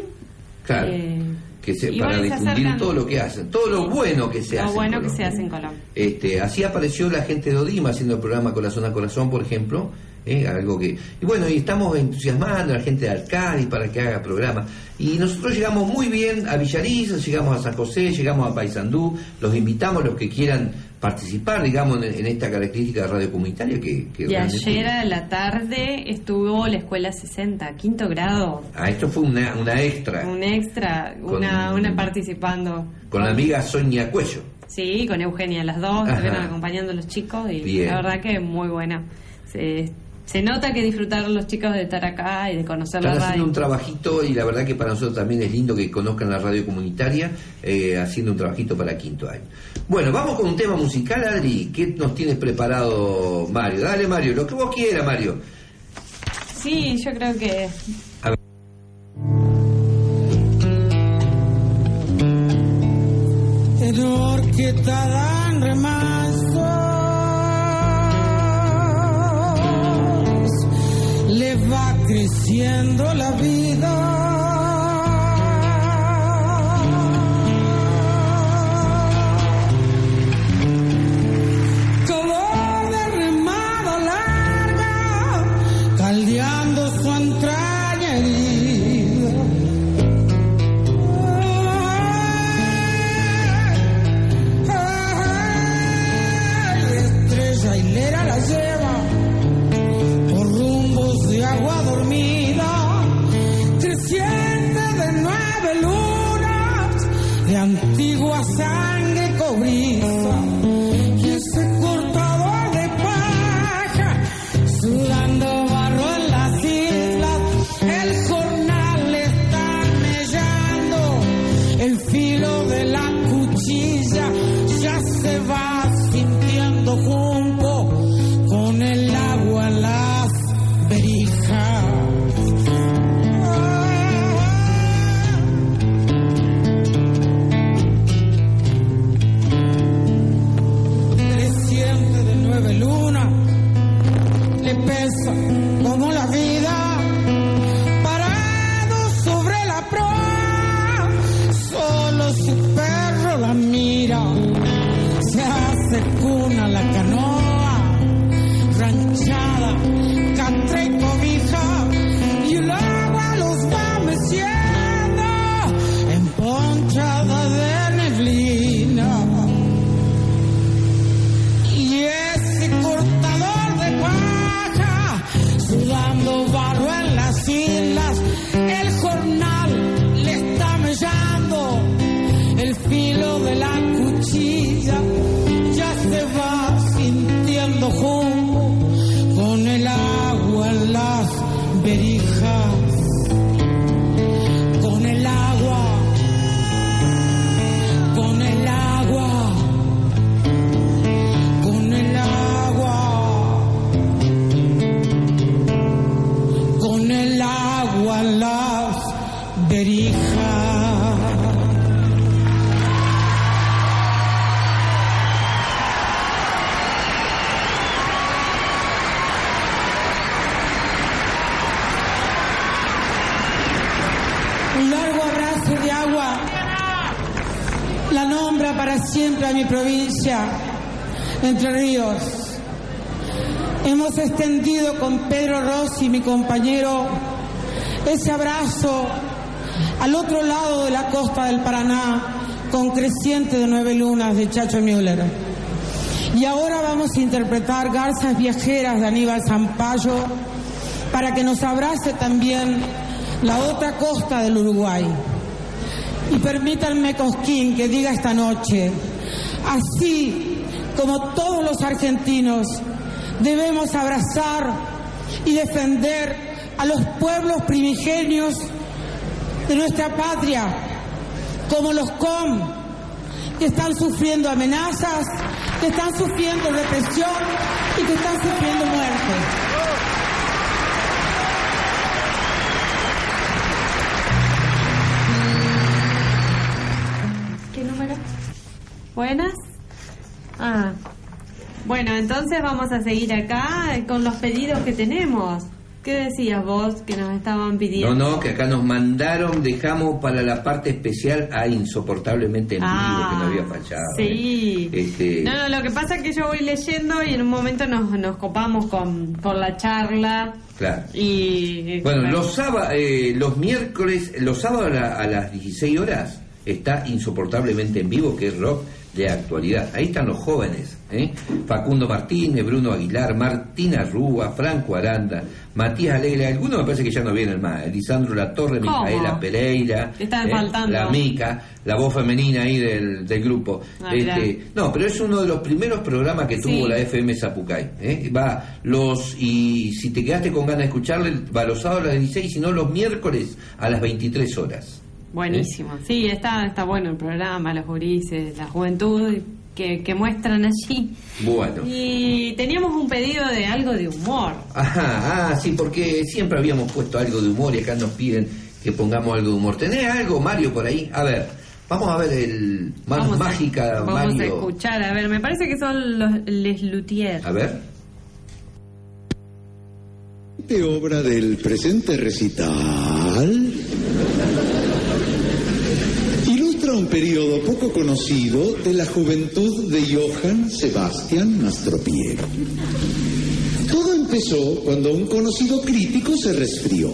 Claro. Eh, que se, para difundir todo lo que hacen, todo lo bueno que se hace. Lo bueno que se hace en Colombia. Este, así apareció la gente de Odima haciendo el programa Corazón a Corazón, por ejemplo, ¿eh? algo que y bueno y estamos entusiasmando a la gente de Arcadi para que haga programa y nosotros llegamos muy bien a Villariza llegamos a San José llegamos a Paysandú los invitamos los que quieran participar digamos en, esta característica de radio comunitaria que, y ayer a la tarde estuvo la escuela 60 quinto grado. Ah esto fue una, una extra. Un extra una una participando. con la amiga Sonia Cuello. Sí, con Eugenia, las dos, estuvieron acompañando a los chicos y la verdad que muy buena. Se, se nota que disfrutaron los chicos de estar acá y de conocer la radio. haciendo un trabajito y la verdad que para nosotros también es lindo que conozcan la radio comunitaria eh, haciendo un trabajito para quinto año. Bueno, vamos con un tema musical, Adri. ¿Qué nos tienes preparado, Mario? Dale, Mario, lo que vos quieras, Mario. Sí, yo creo que... A ver. que va creciendo la vida. Compañero, ese abrazo al otro lado de la costa del Paraná, con creciente de nueve lunas de Chacho Müller. Y ahora vamos a interpretar Garzas Viajeras de Aníbal Zampayo para que nos abrace también la otra costa del Uruguay. Y permítanme, Cosquín, que diga esta noche, así como todos los argentinos, debemos abrazar y defender a los pueblos primigenios de nuestra patria, como los COM, que están sufriendo amenazas, que están sufriendo represión y que están sufriendo muerte. ¿Qué número? Buenas. Ah. Bueno, entonces vamos a seguir acá con los pedidos que tenemos. ¿Qué decías vos que nos estaban pidiendo? No, no, que acá nos mandaron, dejamos para la parte especial a Insoportablemente en Ah, vivo, que no había fallado. Sí. ¿eh? Este, No, no, lo que pasa es que yo voy leyendo y en un momento nos, nos copamos con, con la charla. Claro. Y. Bueno, los, sába- eh, los miércoles, los sábados a, la- a las 16 horas está Insoportablemente en vivo, que es rock de actualidad. Ahí están los jóvenes, ¿eh? Facundo Martínez, Bruno Aguilar, Martina Rúa, Franco Aranda, Matías Alegre, algunos me parece que ya no vienen más, Lisandro Latorre. Micaela Pereira, Están ¿eh? la Mica, la voz femenina ahí del, del grupo. Ah. Este, no, pero es uno de los primeros programas que tuvo Sí. la FM Zapucay. ¿eh? Va los, y si te quedaste con ganas de escucharle, va los sábados a las 16, sino los miércoles a las 23 horas. Buenísimo. Sí, está, está bueno el programa, los gurises, la juventud que, que muestran allí. Bueno. Y teníamos un pedido de algo de humor. Ajá, ah, sí, porque siempre habíamos puesto algo de humor y acá nos piden que pongamos algo de humor. ¿Tenés algo, Mario, por ahí? A ver, vamos a ver el más Vamos a- mágica, Vamos a Mario. escuchar, a ver, me parece que son los Les Luthiers. A ver. De obra del presente recital ilustra un periodo poco conocido de la juventud de Johann Sebastian Mastropiero. Todo empezó cuando un conocido crítico se resfrió.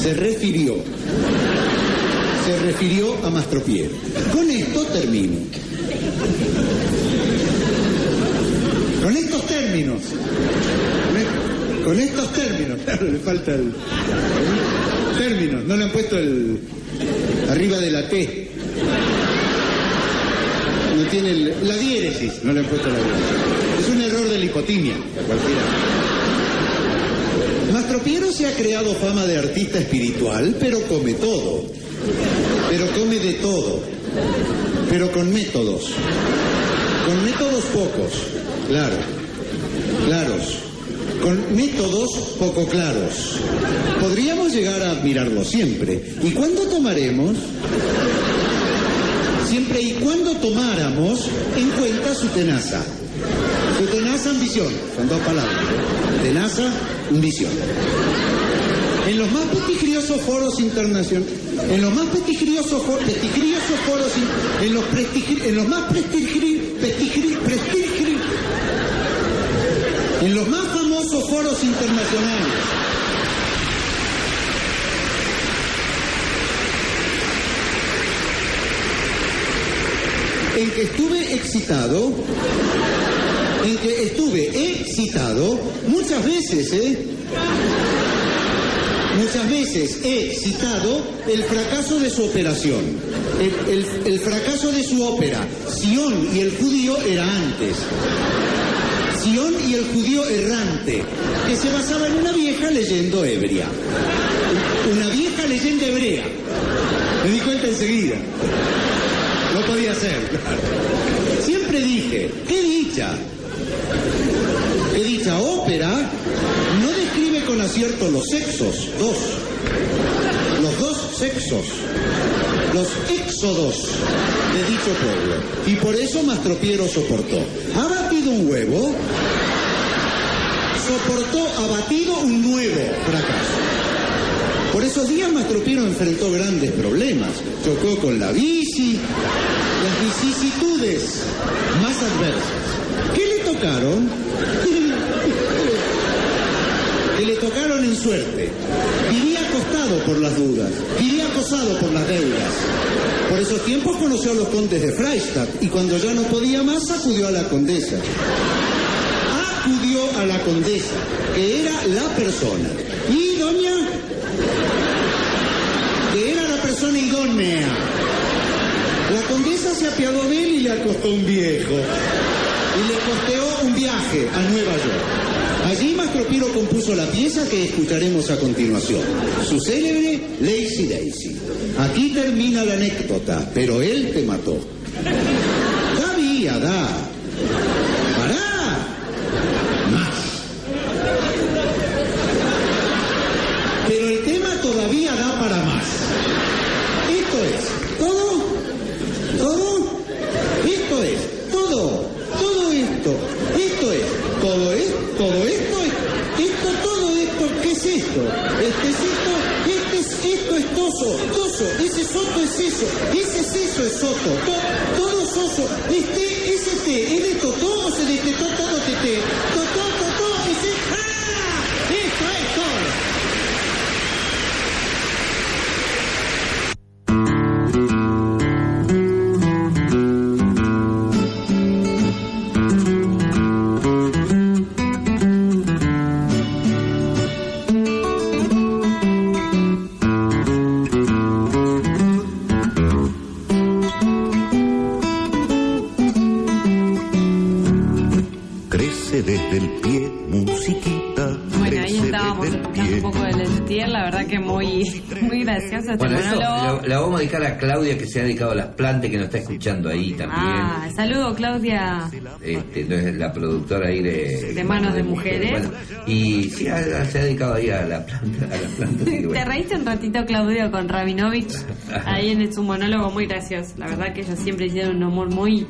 Se refirió. Se refirió a Mastropiero. Con esto termino. Con estos términos. Con estos términos. Claro, le falta el. Términos. No le han puesto el. Arriba de la T. No tiene el- la diéresis. No le han puesto la diéresis. Es un error de lipotimia. a Cualquiera. Mastropiero se ha creado fama de artista espiritual, pero come todo. Pero come de todo. Pero con métodos. Con métodos pocos, claro, claros, con métodos poco claros. Podríamos llegar a admirarlo siempre. ¿Y cuándo tomaremos? Siempre y cuando tomáramos en cuenta su tenaza. Su tenaza ambición, son dos palabras. Tenaza, ambición. En los más prestigiosos foros internacionales. en los más prestigiosos, prestigiosos foros, en los, en los más prestigiosos, en los más foros internacionales. En que estuve excitado, en que estuve excitado muchas veces, ¿eh? Muchas veces he citado el fracaso de su operación, el, fracaso de su ópera. Sion y el judío era antes. Y el judío errante, que se basaba en una vieja leyenda ebria. Una vieja leyenda hebrea. Me di cuenta enseguida. No podía ser, Siempre dije, qué dicha. Qué dicha ópera con acierto los sexos, dos, los dos sexos, los éxodos de dicho pueblo. Y por eso Mastropiero soportó. Un huevo, soportó, ha batido un nuevo fracaso. Por esos días Mastropiero enfrentó grandes problemas. Chocó con la bici, las vicisitudes más adversas. ¿Qué le tocaron? que suerte. Vivía acostado por las dudas, vivía acosado por las deudas. Por esos tiempos conoció a los condes de Freistadt y cuando ya no podía más acudió a la condesa. Acudió a la condesa, que era la persona. Y doña, que era la persona idónea. La condesa se apiadó de él y le acostó un viejo. Y le costeó un viaje a Nueva York. Allí Mastropiro compuso la pieza que escucharemos a continuación, su célebre Lazy Daisy. Aquí termina la anécdota, pero él te mató. Da da. Pará. Más. Pero el tema todavía da para más. Esto es, todo, todo, esto es, todo, todo esto, esto es, todo esto todo esto, esto, todo esto, ¿qué es esto? Este es esto, este es, esto es toso, ese soto es eso, ese es eso es soto, todo soso, este, ese te, el esto, todo se destetó, todo te, todo, todo, todo, ese, Claudia que se ha dedicado a las plantas que nos está escuchando ahí también. Ah, saludo Claudia. Este, la productora ahí de... De Manos de, Mujeres. y sí, se ha dedicado ahí a la planta. A la planta Te reíste un ratito, Claudio, con Rabinovich, ahí en su monólogo muy gracioso. La verdad que ellos siempre hicieron un humor muy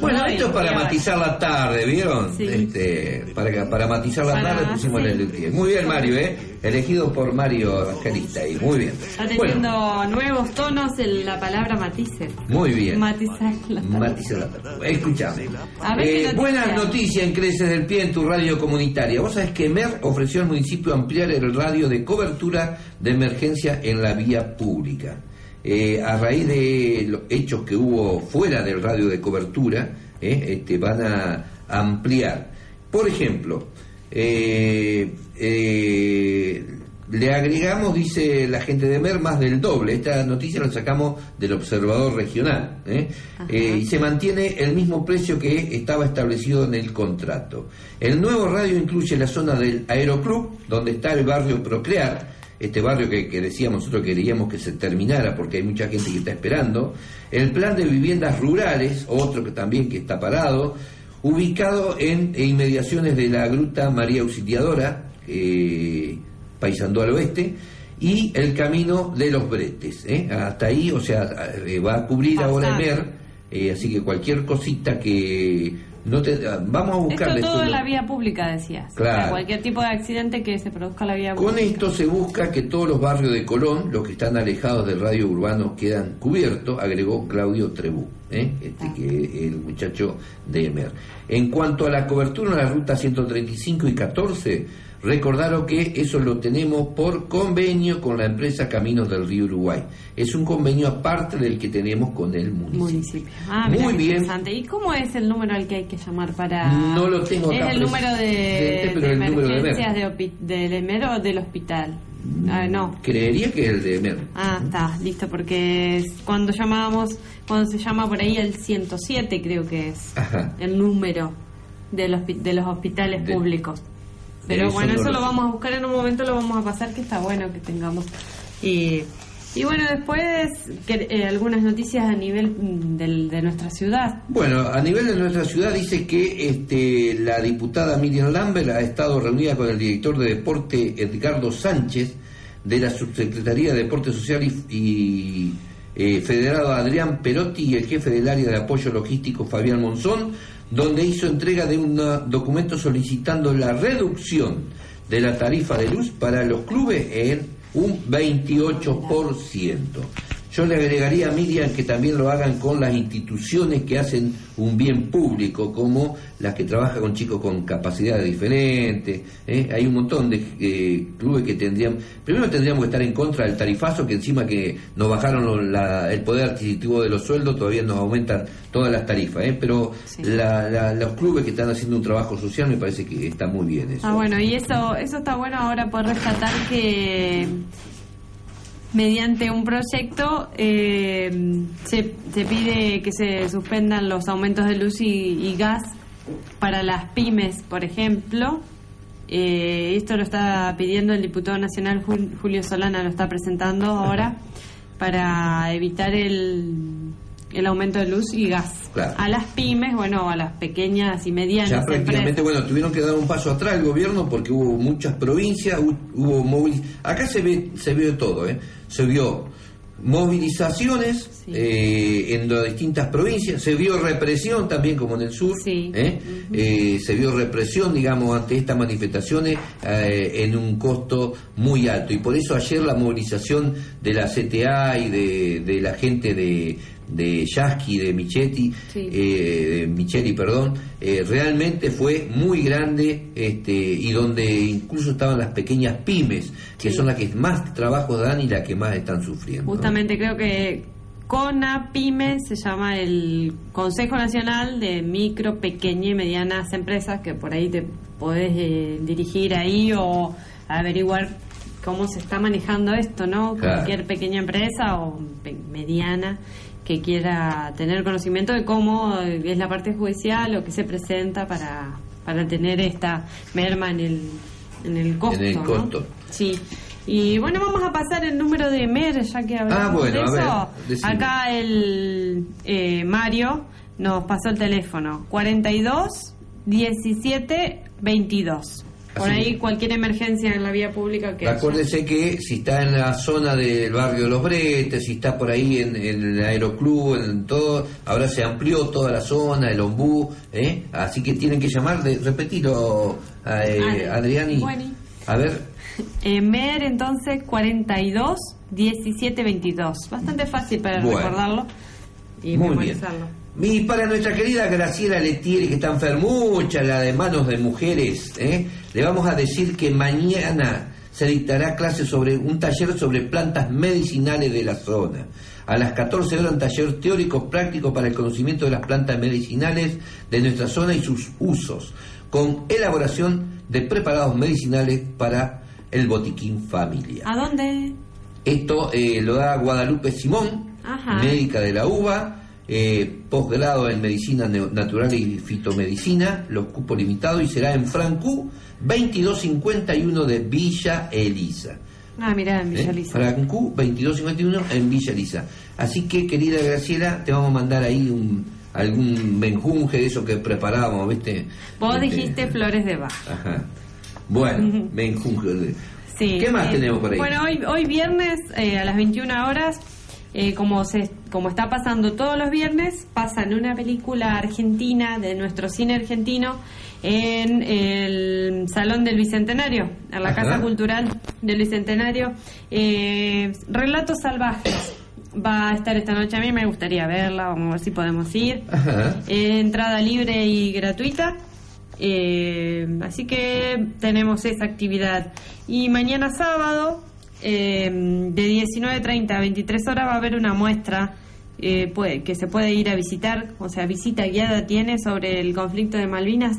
bueno, esto es para matizar la tarde, ¿vieron? Este, para, para matizar la tarde pusimos el Muy bien, Mario, ¿eh? Elegido por Mario Evangelista y muy bien. Está teniendo nuevos tonos en la palabra matices. Muy bien. Matizar la tarde. Matizar la tarde. Escuchame. Eh, buenas noticias en Creces del Pie en tu radio comunitaria. Vos sabés que MER ofreció al municipio ampliar el radio de cobertura de emergencia en la vía pública. Eh, a raíz de los hechos que hubo fuera del radio de cobertura, eh, este, van a ampliar. Por ejemplo, eh, le agregamos, dice la gente de MER, más del doble. Esta noticia la sacamos del Observador Regional. y se mantiene el mismo precio que estaba establecido en el contrato. El nuevo radio incluye la zona del Aeroclub, donde está el barrio Procrear, este barrio que, decíamos nosotros queríamos que se terminara porque hay mucha gente que está esperando, el plan de viviendas rurales, otro que también que está parado, ubicado en inmediaciones de la gruta María Auxiliadora, eh, Paisandó al oeste, y el camino de los bretes. ¿eh? Hasta ahí, o sea, eh, va a cubrir ahora Emer, eh, así que cualquier cosita que No te, vamos a buscar Esto todo en la vía pública, decías. Claro. cualquier tipo de accidente que se produzca en la vía pública. Con esto se busca que todos los barrios de Colón, los que están alejados del radio urbano, quedan cubiertos, agregó Claudio Trebú, ¿eh? este, que el muchacho de Emer. En cuanto a la cobertura en la ruta 135 y 14, Recordaron que eso lo tenemos por convenio con la empresa Caminos del Río Uruguay. Es un convenio aparte del que tenemos con el municipio. Ah, Muy bien. ¿Y cómo es el número al que hay que llamar para.? No lo tengo acá. ¿Es el número de, emergencias de del EMER o del hospital? Ah, no. Creería que es el de EMER. Ah, está, listo, porque cuando llamábamos, cuando se llama por ahí el 107, creo que es el número de los, de los hospitales públicos. Pero bueno, eso lo vamos a buscar en un momento, lo vamos a pasar, que está bueno que tengamos. Y, y bueno, después eh, algunas noticias a nivel mm, de nuestra ciudad. Bueno, a nivel de nuestra ciudad dice que este, la diputada Miriam Lambert ha estado reunida con el director de deporte Edgardo Sánchez de la Subsecretaría de Deporte Social y, eh, Federado Adrián Perotti y el jefe del área de apoyo logístico Fabián Monzón donde hizo entrega de un documento solicitando la reducción de la tarifa de luz para los clubes en un 28%. Yo le agregaría a Miriam que también lo hagan con las instituciones que hacen un bien público, como las que trabajan con chicos con capacidades diferentes. ¿eh? Hay un montón de eh, clubes que tendrían. Primero tendríamos que estar en contra del tarifazo, que encima que nos bajaron el poder adquisitivo de los sueldos, todavía nos aumentan todas las tarifas. ¿eh? Pero los clubes que están haciendo un trabajo social me parece que está muy bien eso. Ah, bueno, y eso, eso está bueno ahora por rescatar que mediante un proyecto eh, se, se, pide que se suspendan los aumentos de luz y, gas para las pymes, por ejemplo. Eh, esto lo está pidiendo el diputado nacional Julio Solana, lo está presentando ahora para evitar el el aumento de luz y gas. A las pymes, bueno, a las pequeñas y medianas. Ya prácticamente, bueno, tuvieron que dar un paso atrás el gobierno porque hubo muchas provincias, hubo móviles. Acá se ve, se vio todo, ¿eh? Se vio movilizaciones eh, en las distintas provincias, se vio represión también como en el sur, ¿eh? Eh, se vio represión, digamos, ante estas manifestaciones en un costo muy alto. Y por eso ayer la movilización de la CTA y de, de la gente de de Yasky, de Michetti, eh, de Micheli, perdón, eh, realmente fue muy grande este, y donde incluso estaban las pequeñas pymes, que son las que más trabajo dan y las que más están sufriendo. Justamente creo que CONAPYME se llama el Consejo Nacional de Micro, Pequeñas y Medianas Empresas, que por ahí te podés eh, dirigir ahí o averiguar cómo se está manejando esto, ¿no? Cualquier pequeña empresa o mediana que quiera tener conocimiento de cómo es la parte judicial o que se presenta para, para tener esta merma en el, en el costo. En el costo. Sí. Y bueno, vamos a pasar el número de MER, ya que hablamos ah, de eso. Acá el eh, Mario nos pasó el teléfono 42 17 22. Por ahí cualquier emergencia en la vía pública que... Acuérdese que si está en la zona del barrio de Los Bretes, si está por ahí en, el aeroclub, en todo, ahora se amplió toda la zona, el ombú, ¿eh? así que tienen que llamar, de, repetilo, eh, Adriani. A ver. Emer entonces 42 17 22. Bastante fácil para recordarlo y Muy memorizarlo. Y para nuestra querida Graciela Letieri, que está enfermucha, la de manos de mujeres, ¿eh? le vamos a decir que mañana se dictará clase sobre un taller sobre plantas medicinales de la zona. A las 14 horas un taller teórico práctico para el conocimiento de las plantas medicinales de nuestra zona y sus usos, con elaboración de preparados medicinales para el botiquín familiar. ¿A dónde? Esto eh, lo da Guadalupe Simón, médica de la UBA eh, posgrado en Medicina Natural y Fitomedicina, los cupos limitados, y será en Francú 2251 de Villa Elisa. Ah, mira, en Villa ¿Eh? Elisa. Francú 2251 en Villa Elisa. Así que, querida Graciela, te vamos a mandar ahí un, algún menjunje de eso que preparamos, ¿viste? Vos dijiste flores de Bach. Ajá. Bueno, menjunje. Sí, ¿Qué más tenemos por ahí? Bueno, hoy, hoy viernes eh, a las 21 horas eh, como, se, como está pasando todos los viernes, pasan una película argentina de nuestro cine argentino en el Salón del Bicentenario, en la Casa Cultural del Bicentenario. Eh, Relatos Salvajes. Va a estar esta noche, a mí me gustaría verla, vamos a ver si podemos ir. entrada libre y gratuita. Eh, así que tenemos esa actividad. Y mañana sábado, eh, de 19.30 a 23 horas, va a haber una muestra eh, que se puede ir a visitar, o sea, visita guiada tiene sobre el conflicto de Malvinas.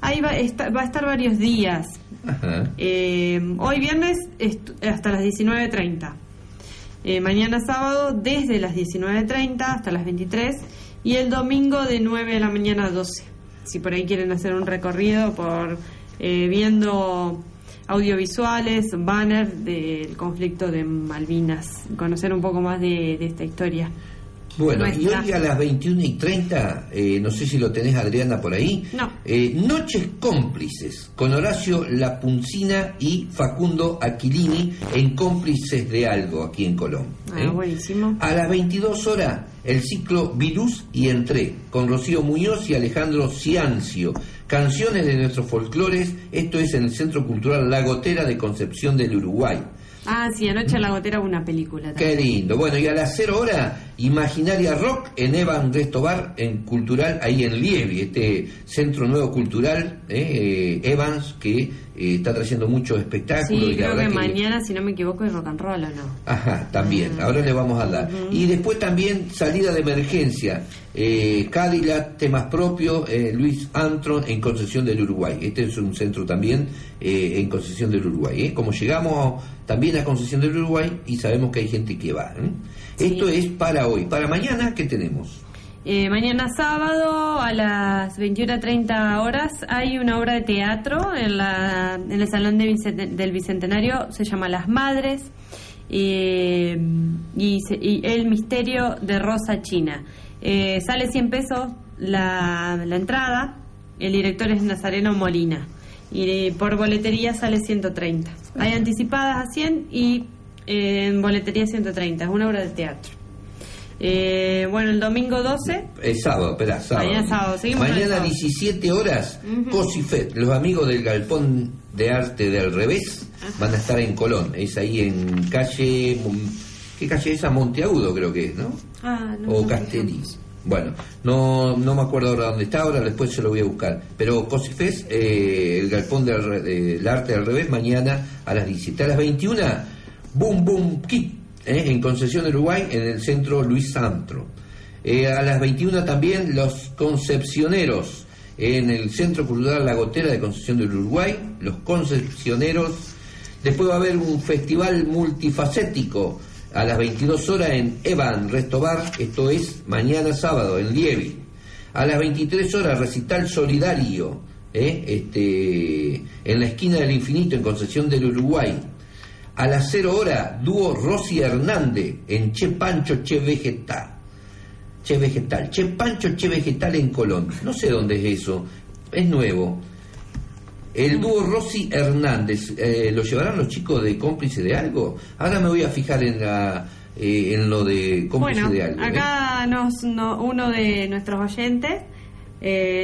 Ahí va, va a estar varios días. hoy viernes hasta las 19.30. mañana sábado desde las 19.30 hasta las 23 y el domingo de 9 de la mañana a 12 si por ahí quieren hacer un recorrido por eh, viendo audiovisuales, banner del conflicto de Malvinas, conocer un poco más de, esta historia. Bueno, y hoy a las 21 y 30, eh, no sé si lo tenés Adriana por ahí, no. Eh, Noches cómplices, con Horacio Lapuncina y Facundo Aquilini en Cómplices de Algo, aquí en Colón. Ah, buenísimo. A las 22 horas, el ciclo Virus y Entré, con Rocío Muñoz y Alejandro Ciancio. Canciones de nuestros folclores, esto es en el Centro Cultural La Gotera de Concepción del Uruguay. Ah, sí, anoche La Gotera una película también. Qué lindo. Bueno, y a las 0 horas, Imaginaria Rock en Evan Restobar, en Cultural, ahí en Lievi, este centro nuevo cultural, eh, eh Evans, que eh, está trayendo muchos espectáculos. Sí, creo que, mañana, si no me equivoco, es rock and roll o no. Ajá, también, ah. ahora le vamos a dar. Y después también salida de emergencia, eh, Cadillac, temas propios, eh, Luis Antron en Concesión del Uruguay. Este es un centro también en Concesión del Uruguay. Como llegamos también a Concesión del Uruguay y sabemos que hay gente que va. Esto es para hoy. Para mañana, ¿qué tenemos? Eh, mañana sábado a las 21.30 horas hay una obra de teatro en, la, en el Salón del Bicentenario, se llama Las Madres eh, y, El Misterio de Rosa China. Eh, sale 100 pesos la, la, entrada, el director es Nazareno Molina y por boletería sale 130. Hay anticipadas a 100 y en boletería 130, es una obra de teatro. Eh, bueno, el domingo 12. Es sábado, espera, sábado. Mañana sábado, Mañana 17 horas, Cosifet, los amigos del Galpón de Arte del Revés, van a estar en Colón. Es ahí en calle. ¿Qué calle es esa? Monteagudo, creo que es, ¿no? Ah, no. O Castellí. Bueno, no, no me acuerdo ahora dónde está, ahora después se lo voy a buscar. Pero Cosifes, eh, el Galpón del, Arte del Revés, mañana a las 17. A las 21, Boom Boom Kit ¿eh? en Concesión Uruguay, en el centro Luis Santro. Eh, a las 21 también los Concepcioneros, en el Centro Cultural La Gotera de Concepción del Uruguay, los Concepcioneros. Después va a haber un festival multifacético a las 22 horas en Evan Restobar, esto es mañana sábado en Lievi. A las 23 horas recital solidario ¿eh? este, en la esquina del infinito en Concepción del Uruguay. A las 0 horas, dúo Rosy Hernández en Che Pancho Che Vegetal. Che Vegetal. Che Pancho Che Vegetal en Colón. No sé dónde es eso. Es nuevo. El dúo Rosy Hernández, eh, ¿lo llevarán los chicos de cómplice de algo? Ahora me voy a fijar en la eh, en lo de cómplice de algo. ¿eh? Acá nos, uno de nuestros oyentes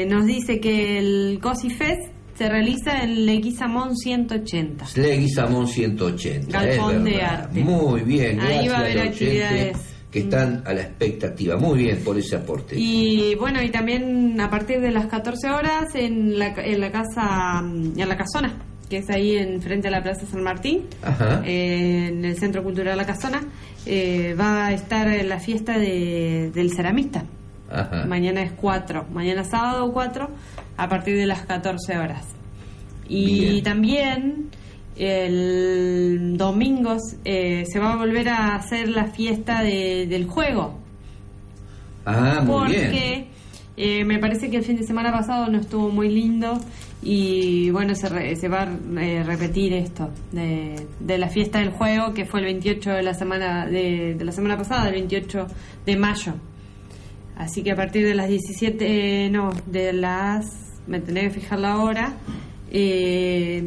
nos dice que el Cosi Fest se realiza en Leguizamón 180. Leguizamón 180. Galpón de arte. Muy bien, Ahí va a haber actividades que están a la expectativa. Muy bien por ese aporte. Y bueno, y también a partir de las 14 horas en la, en la casa, en la casona, que es ahí en frente a la Plaza San Martín, en el Centro Cultural La Casona, eh, va a estar la fiesta de, del ceramista. Mañana es 4, mañana sábado 4 a partir de las 14 horas. Y también el domingo eh, se va a volver a hacer la fiesta del juego. Ah, muy porque eh, me parece que el fin de semana pasado no estuvo muy lindo y bueno, se, se va a eh, repetir esto de, de, la fiesta del juego que fue el 28 de la semana de, de la semana pasada, el 28 de mayo. Así que a partir de las 17, no, de las me tendré que fijar la hora. eh,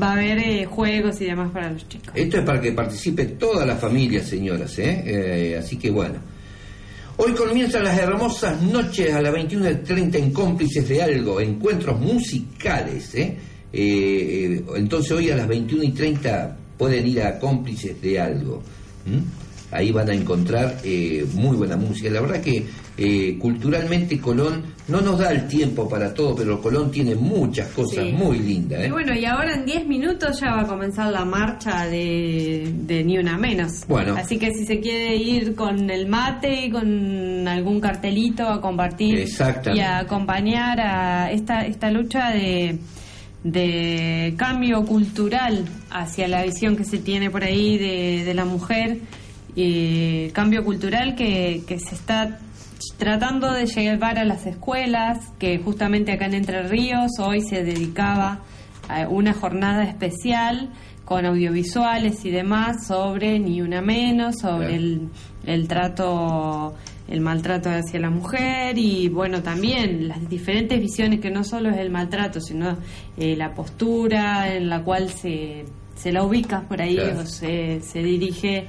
va a haber eh, juegos y demás para los chicos. Esto es para que participe toda la familia, señoras, ¿eh? así que bueno. Hoy comienzan las hermosas noches a las 21.30 en Cómplices de Algo, encuentros musicales. entonces hoy a las 21.30 pueden ir a Cómplices de Algo. Ahí van a encontrar muy buena música. La verdad que eh, culturalmente Colón no nos da el tiempo para todo, pero Colón tiene muchas cosas muy lindas. ¿eh? Y bueno, y ahora en 10 minutos ya va a comenzar la marcha de, Ni Una Menos. Bueno. Así que si se quiere ir con el mate, y con algún cartelito a compartir y a acompañar a esta, esta lucha de de cambio cultural hacia la visión que se tiene por ahí de, de la mujer, y cambio cultural que, que se está tratando de llevar a las escuelas, que justamente acá en Entre Ríos hoy se dedicaba a una jornada especial con audiovisuales y demás sobre ni una menos, sobre el, el trato el maltrato hacia la mujer y bueno también las diferentes visiones que no solo es el maltrato sino eh, la postura en la cual se, se la ubica por ahí o se, se dirige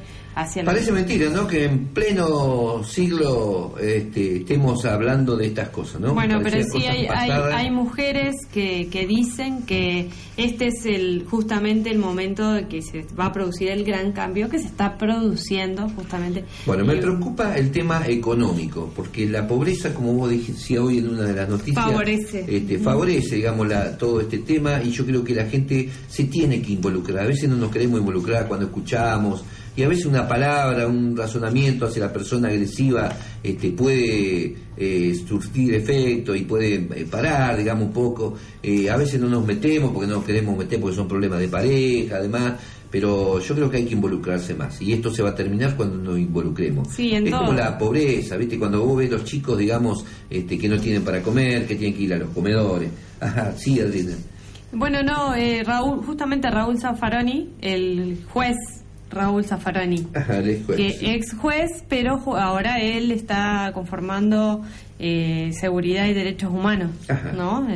Parece mentira, ¿no? Que en pleno siglo este, estemos hablando de estas cosas, ¿no? Bueno, pero sí hay, hay, mujeres que, que dicen que este es el justamente el momento de que se va a producir el gran cambio que se está produciendo justamente. Bueno, me preocupa el tema económico, porque la pobreza, como vos dijiste hoy en una de las noticias, favorece, este, favorece digamos, la, todo este tema y yo creo que la gente se tiene que involucrar. A veces no nos queremos involucrar cuando escuchamos y a veces una palabra, un razonamiento hacia la persona agresiva este, puede eh, surtir efecto y puede eh, parar, digamos, un poco. Eh, a veces no nos metemos porque no nos queremos meter porque son problemas de pareja, además. Pero yo creo que hay que involucrarse más. Y esto se va a terminar cuando nos involucremos. es como la pobreza, ¿viste? Cuando vos ves los chicos, digamos, este, que no tienen para comer, que tienen que ir a los comedores. Ajá, sí, Adriana. Bueno, no, Raúl, justamente Raúl Zaffaroni, el juez Raúl Zaffarani, que ex juez, pero ahora él está conformando eh, seguridad y derechos humanos, ¿no?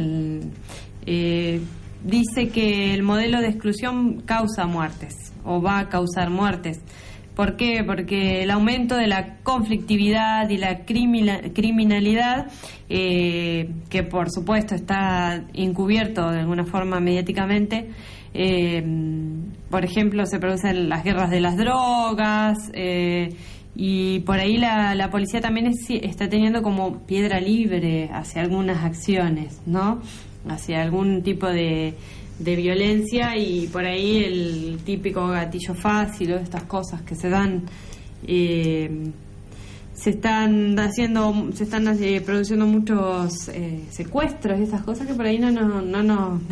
Eh, dice que el modelo de exclusión causa muertes o va a causar muertes. ¿Por qué? Porque el aumento de la conflictividad y la criminalidad, eh, que por supuesto está encubierto de alguna forma mediáticamente, eh, por ejemplo, se producen las guerras de las drogas eh, y por ahí la, la policía también está teniendo como piedra libre hacia algunas acciones, ¿no? Hacia algún tipo de, violencia y por ahí el típico gatillo fácil o estas cosas que se dan. Eh, se están haciendo, se están eh, produciendo muchos eh, secuestros y esas cosas que por ahí no, no, no nos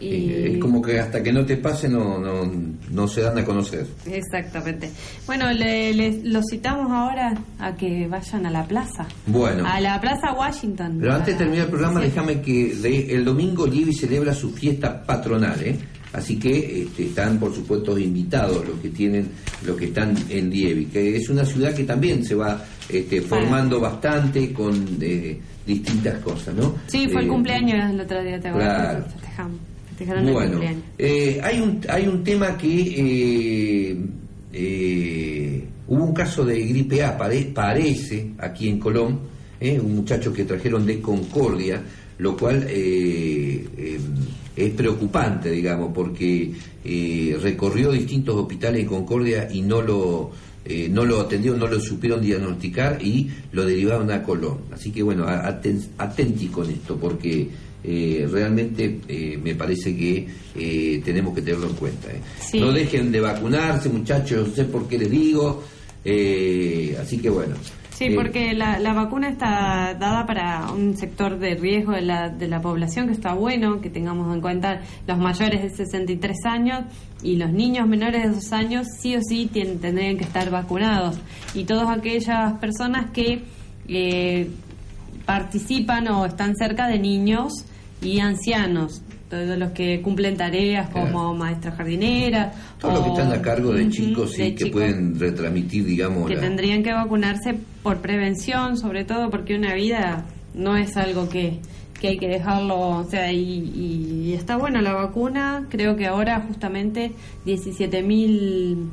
enteramos es como que hasta que no te pase no, no, no se dan a conocer. Exactamente. Bueno, le, los citamos ahora a que vayan a la plaza. Bueno. A la plaza Washington. Pero antes de terminar el programa, déjame que el domingo Lievi celebra su fiesta patronal, ¿eh? Así que este, están, por supuesto, invitados los que tienen, los que están en Lievi, que es una ciudad que también se va este, formando bastante con eh, distintas cosas, ¿no? Sí, fue el eh, cumpleaños el otro día, te claro. festejamos bueno, eh, hay, un, hay un tema que eh, eh, hubo un caso de gripe A, parece, aquí en Colón, un muchacho que trajeron de Concordia, lo cual es preocupante, digamos, porque recorrió distintos hospitales en Concordia y no lo... no lo atendieron, no lo supieron diagnosticar y lo derivaron a Colón. Así que bueno, atenti con esto, porque eh, realmente eh, me parece que eh, tenemos que tenerlo en cuenta. No dejen de vacunarse, muchachos, no sé por qué les digo, así que bueno. Sí, porque la, la, vacuna está dada para un sector de riesgo de la, de la población que está bueno, que tengamos en cuenta los mayores de 63 años y los niños menores de 2 años sí o sí tienen, tendrían que estar vacunados. Y todas aquellas personas que participan o están cerca de niños y ancianos, todos los que cumplen tareas como maestra jardinera. Todos los que están a cargo de chicos y que pueden retransmitir, digamos. Que tendrían que vacunarse por prevención, sobre todo porque una vida no es algo que, que hay que dejarlo, o sea, y, está buena la vacuna. Creo que ahora justamente 17.000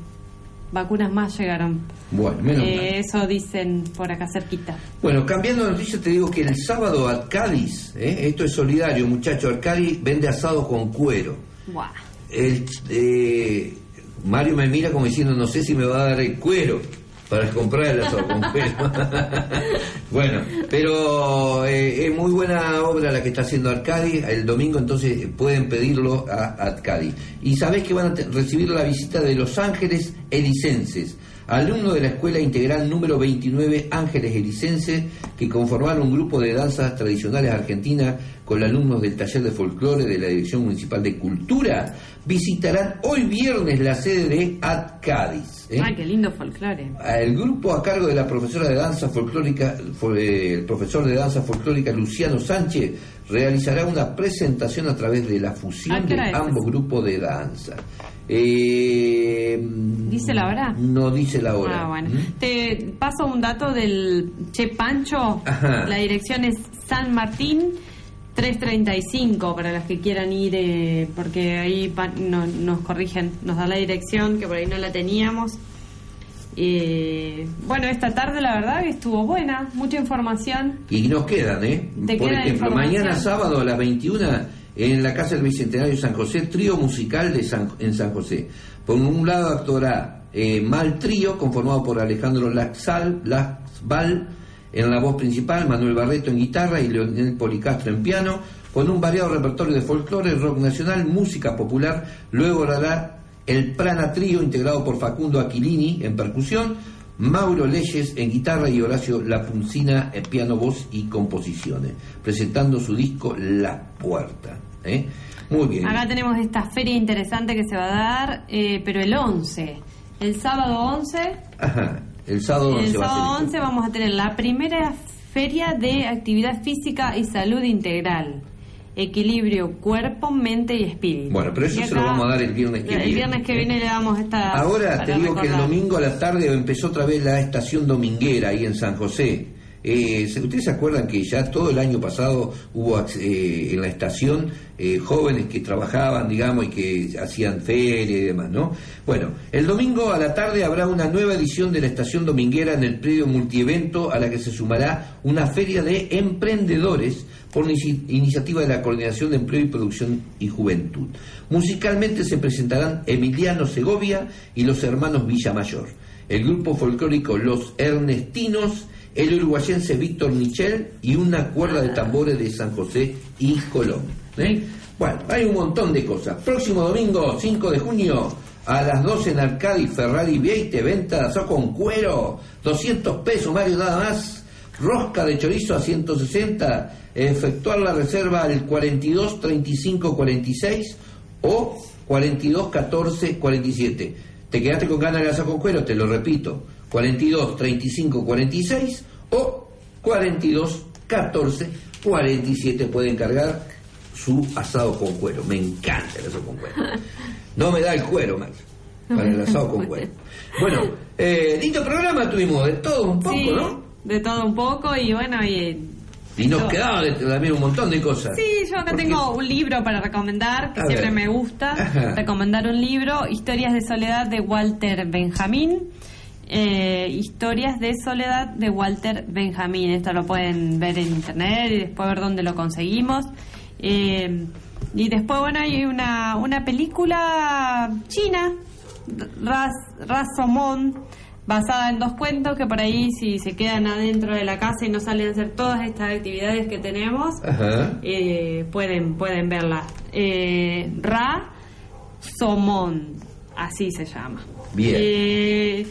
vacunas más llegaron. Bueno, menos eh, Eso dicen por acá cerquita. Bueno, cambiando de noticia, te digo que el sábado Arcadis, ¿eh? esto es solidario, muchacho, Arcadis vende asado con cuero. El, eh, Mario me mira como diciendo, no sé si me va a dar el cuero para comprar el asado bueno, pero eh, es muy buena obra la que está haciendo Arcadi. El domingo entonces pueden pedirlo a Arcadi. Y sabés que van a recibir la visita de Los Ángeles Elicenses alumno de la Escuela Integral número 29 Ángeles Elicenses, que conformaron un grupo de danzas tradicionales argentinas con alumnos del taller de folclore de la Dirección Municipal de Cultura, visitarán hoy viernes la sede de Ad Cádiz. ¿eh? qué lindo folclore! El grupo a cargo de la profesora de danza folclórica, eh, el profesor de danza folclórica Luciano Sánchez, realizará una presentación a través de la fusión de ambos grupos de danza. Eh, ¿Dice la hora? No dice la hora. Ah, bueno. ¿Mm? Te paso un dato del Che Pancho. La dirección es San Martín 335 para los que quieran ir, eh, porque ahí nos corrigen, nos da la dirección que por ahí no la teníamos. Eh, bueno, esta tarde la verdad que estuvo buena, mucha información. Y nos quedan, ¿eh? por ejemplo, mañana sábado a las 21 en la Casa del Bicentenario San José, trío musical de en San José. Por un lado actora eh, Mal Trío, conformado por Alejandro Laxal, Laxval en la voz principal, Manuel Barreto en guitarra y Leonel Policastro en piano, con un variado repertorio de folclore, rock nacional, música popular. Luego hará el Prana Trío, integrado por Facundo Aquilini en percusión, Mauro Leyes en guitarra y Horacio Lapuncina en piano, voz y composiciones, presentando su disco La Puerta. ¿Eh? Muy bien. Acá tenemos esta feria interesante que se va a dar, eh, pero el 11, el sábado 11. Ajá, el sábado 11. El sábado 11 vamos a tener la primera feria de actividad física y salud integral equilibrio cuerpo, mente y espíritu. Bueno, pero eso se lo vamos a dar el viernes que viene. El viernes que viene le damos esta... Ahora te digo que el domingo a la tarde empezó otra vez la estación dominguera ahí en San José. Eh, ¿Ustedes se acuerdan que ya todo el año pasado hubo eh, en la estación eh, jóvenes que trabajaban, digamos, y que hacían feria y demás, ¿no? Bueno, el domingo a la tarde habrá una nueva edición de la estación dominguera en el predio multievento a la que se sumará una feria de emprendedores por iniciativa de la Coordinación de Empleo y Producción y Juventud. Musicalmente se presentarán Emiliano Segovia y los hermanos Villamayor, el grupo folclórico Los Ernestinos, el uruguayense Víctor Michel y una cuerda de tambores de San José y Colón. ¿eh? Bueno, hay un montón de cosas. Próximo domingo, 5 de junio, a las 12 en Arcadi, Ferrari Vieite, venta de con cuero, 200 pesos, Mario, nada más. Rosca de chorizo a 160, efectuar la reserva al 42 35 46 o 42 14 47. ¿Te quedaste con ganas de asado con cuero? Te lo repito. 42 35 46 o 42 14 47 pueden cargar su asado con cuero. Me encanta el asado con cuero. No me da el cuero, Max, para el asado con cuero. Bueno, eh, lindo programa tuvimos, de todo un poco, ¿no? De todo un poco y bueno, y y nos quedaba también un montón de cosas. Sí, yo acá tengo un libro para recomendar, que siempre me gusta recomendar un libro, Historias de Soledad de Walter Benjamín. Eh, Historias de Soledad de Walter Benjamín. Esto lo pueden ver en internet y después ver dónde lo conseguimos. Eh, y después, bueno, hay una, una película china, Ras, Rasomon basada en dos cuentos que por ahí si se quedan adentro de la casa y no salen a hacer todas estas actividades que tenemos, eh, pueden, pueden verla. Eh, Ra Somón, así se llama. Bien. Eh,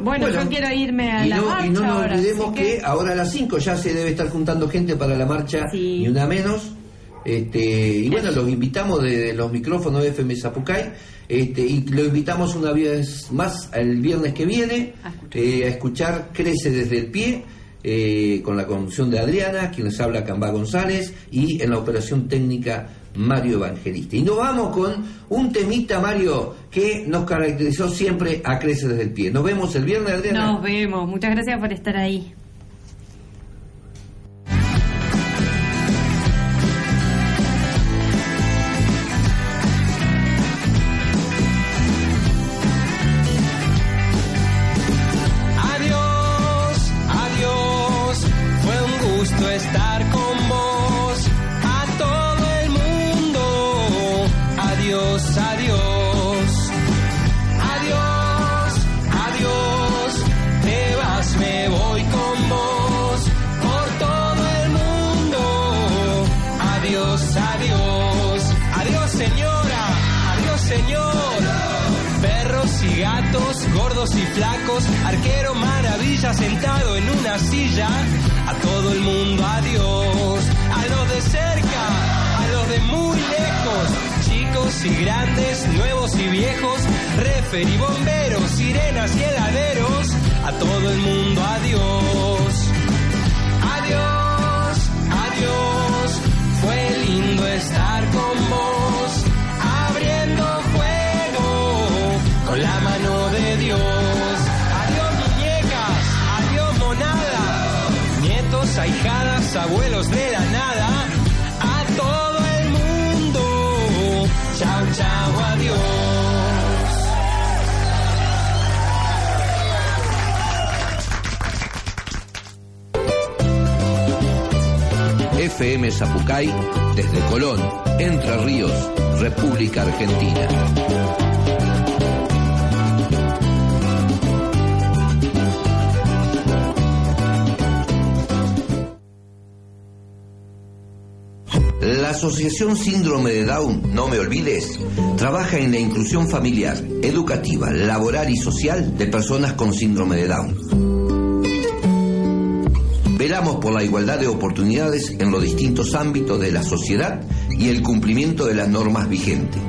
bueno, yo quiero irme a la marcha. Y no nos olvidemos que... ahora a las 5 ya se debe estar juntando gente para la marcha, y una menos. Este, y bueno, los invitamos de, los micrófonos de FM Zapucay este, y lo invitamos una vez más el viernes que viene a escuchar, eh, Crece desde el pie. Eh, con la conducción de Adriana, quien les habla Cambá González, y en la operación técnica Mario Evangelista. Y nos vamos con un temita, Mario, que nos caracterizó siempre a Crece desde el pie. Nos vemos el viernes, Adriana. Nos vemos. Muchas gracias por estar ahí. Arquero maravilla sentado en una silla. A todo el mundo adiós, a los de cerca, a los de muy lejos, chicos y grandes, nuevos y viejos, refer y bomberos, sirenas y heladeros. A todo el mundo adiós, abuelos de la nada. A todo el mundo, chao, chao, adiós. FM Zapucay desde Colón, Entre Ríos, República Argentina. Asociación Síndrome de Down, no me olvides, trabaja en la inclusión familiar, educativa, laboral y social de personas con síndrome de Down. Velamos por la igualdad de oportunidades en los distintos ámbitos de la sociedad y el cumplimiento de las normas vigentes.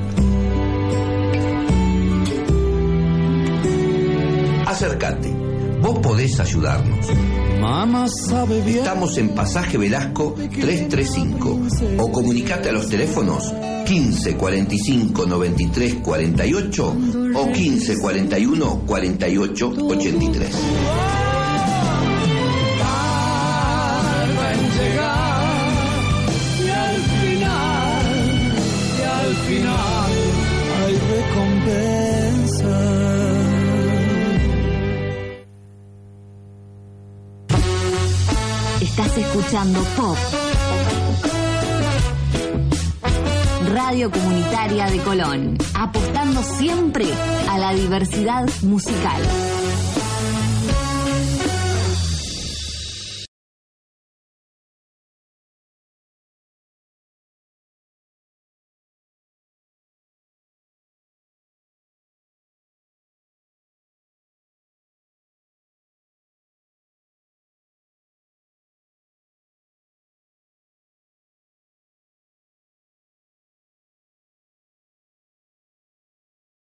Acércate, vos podés ayudarnos. Mamá sabe bien. Estamos en Pasaje Velasco 335 o comunicate a los teléfonos 15 45 93 48 o 15 41 48 83. Pop. Radio Comunitaria de Colón, apostando siempre a la diversidad musical.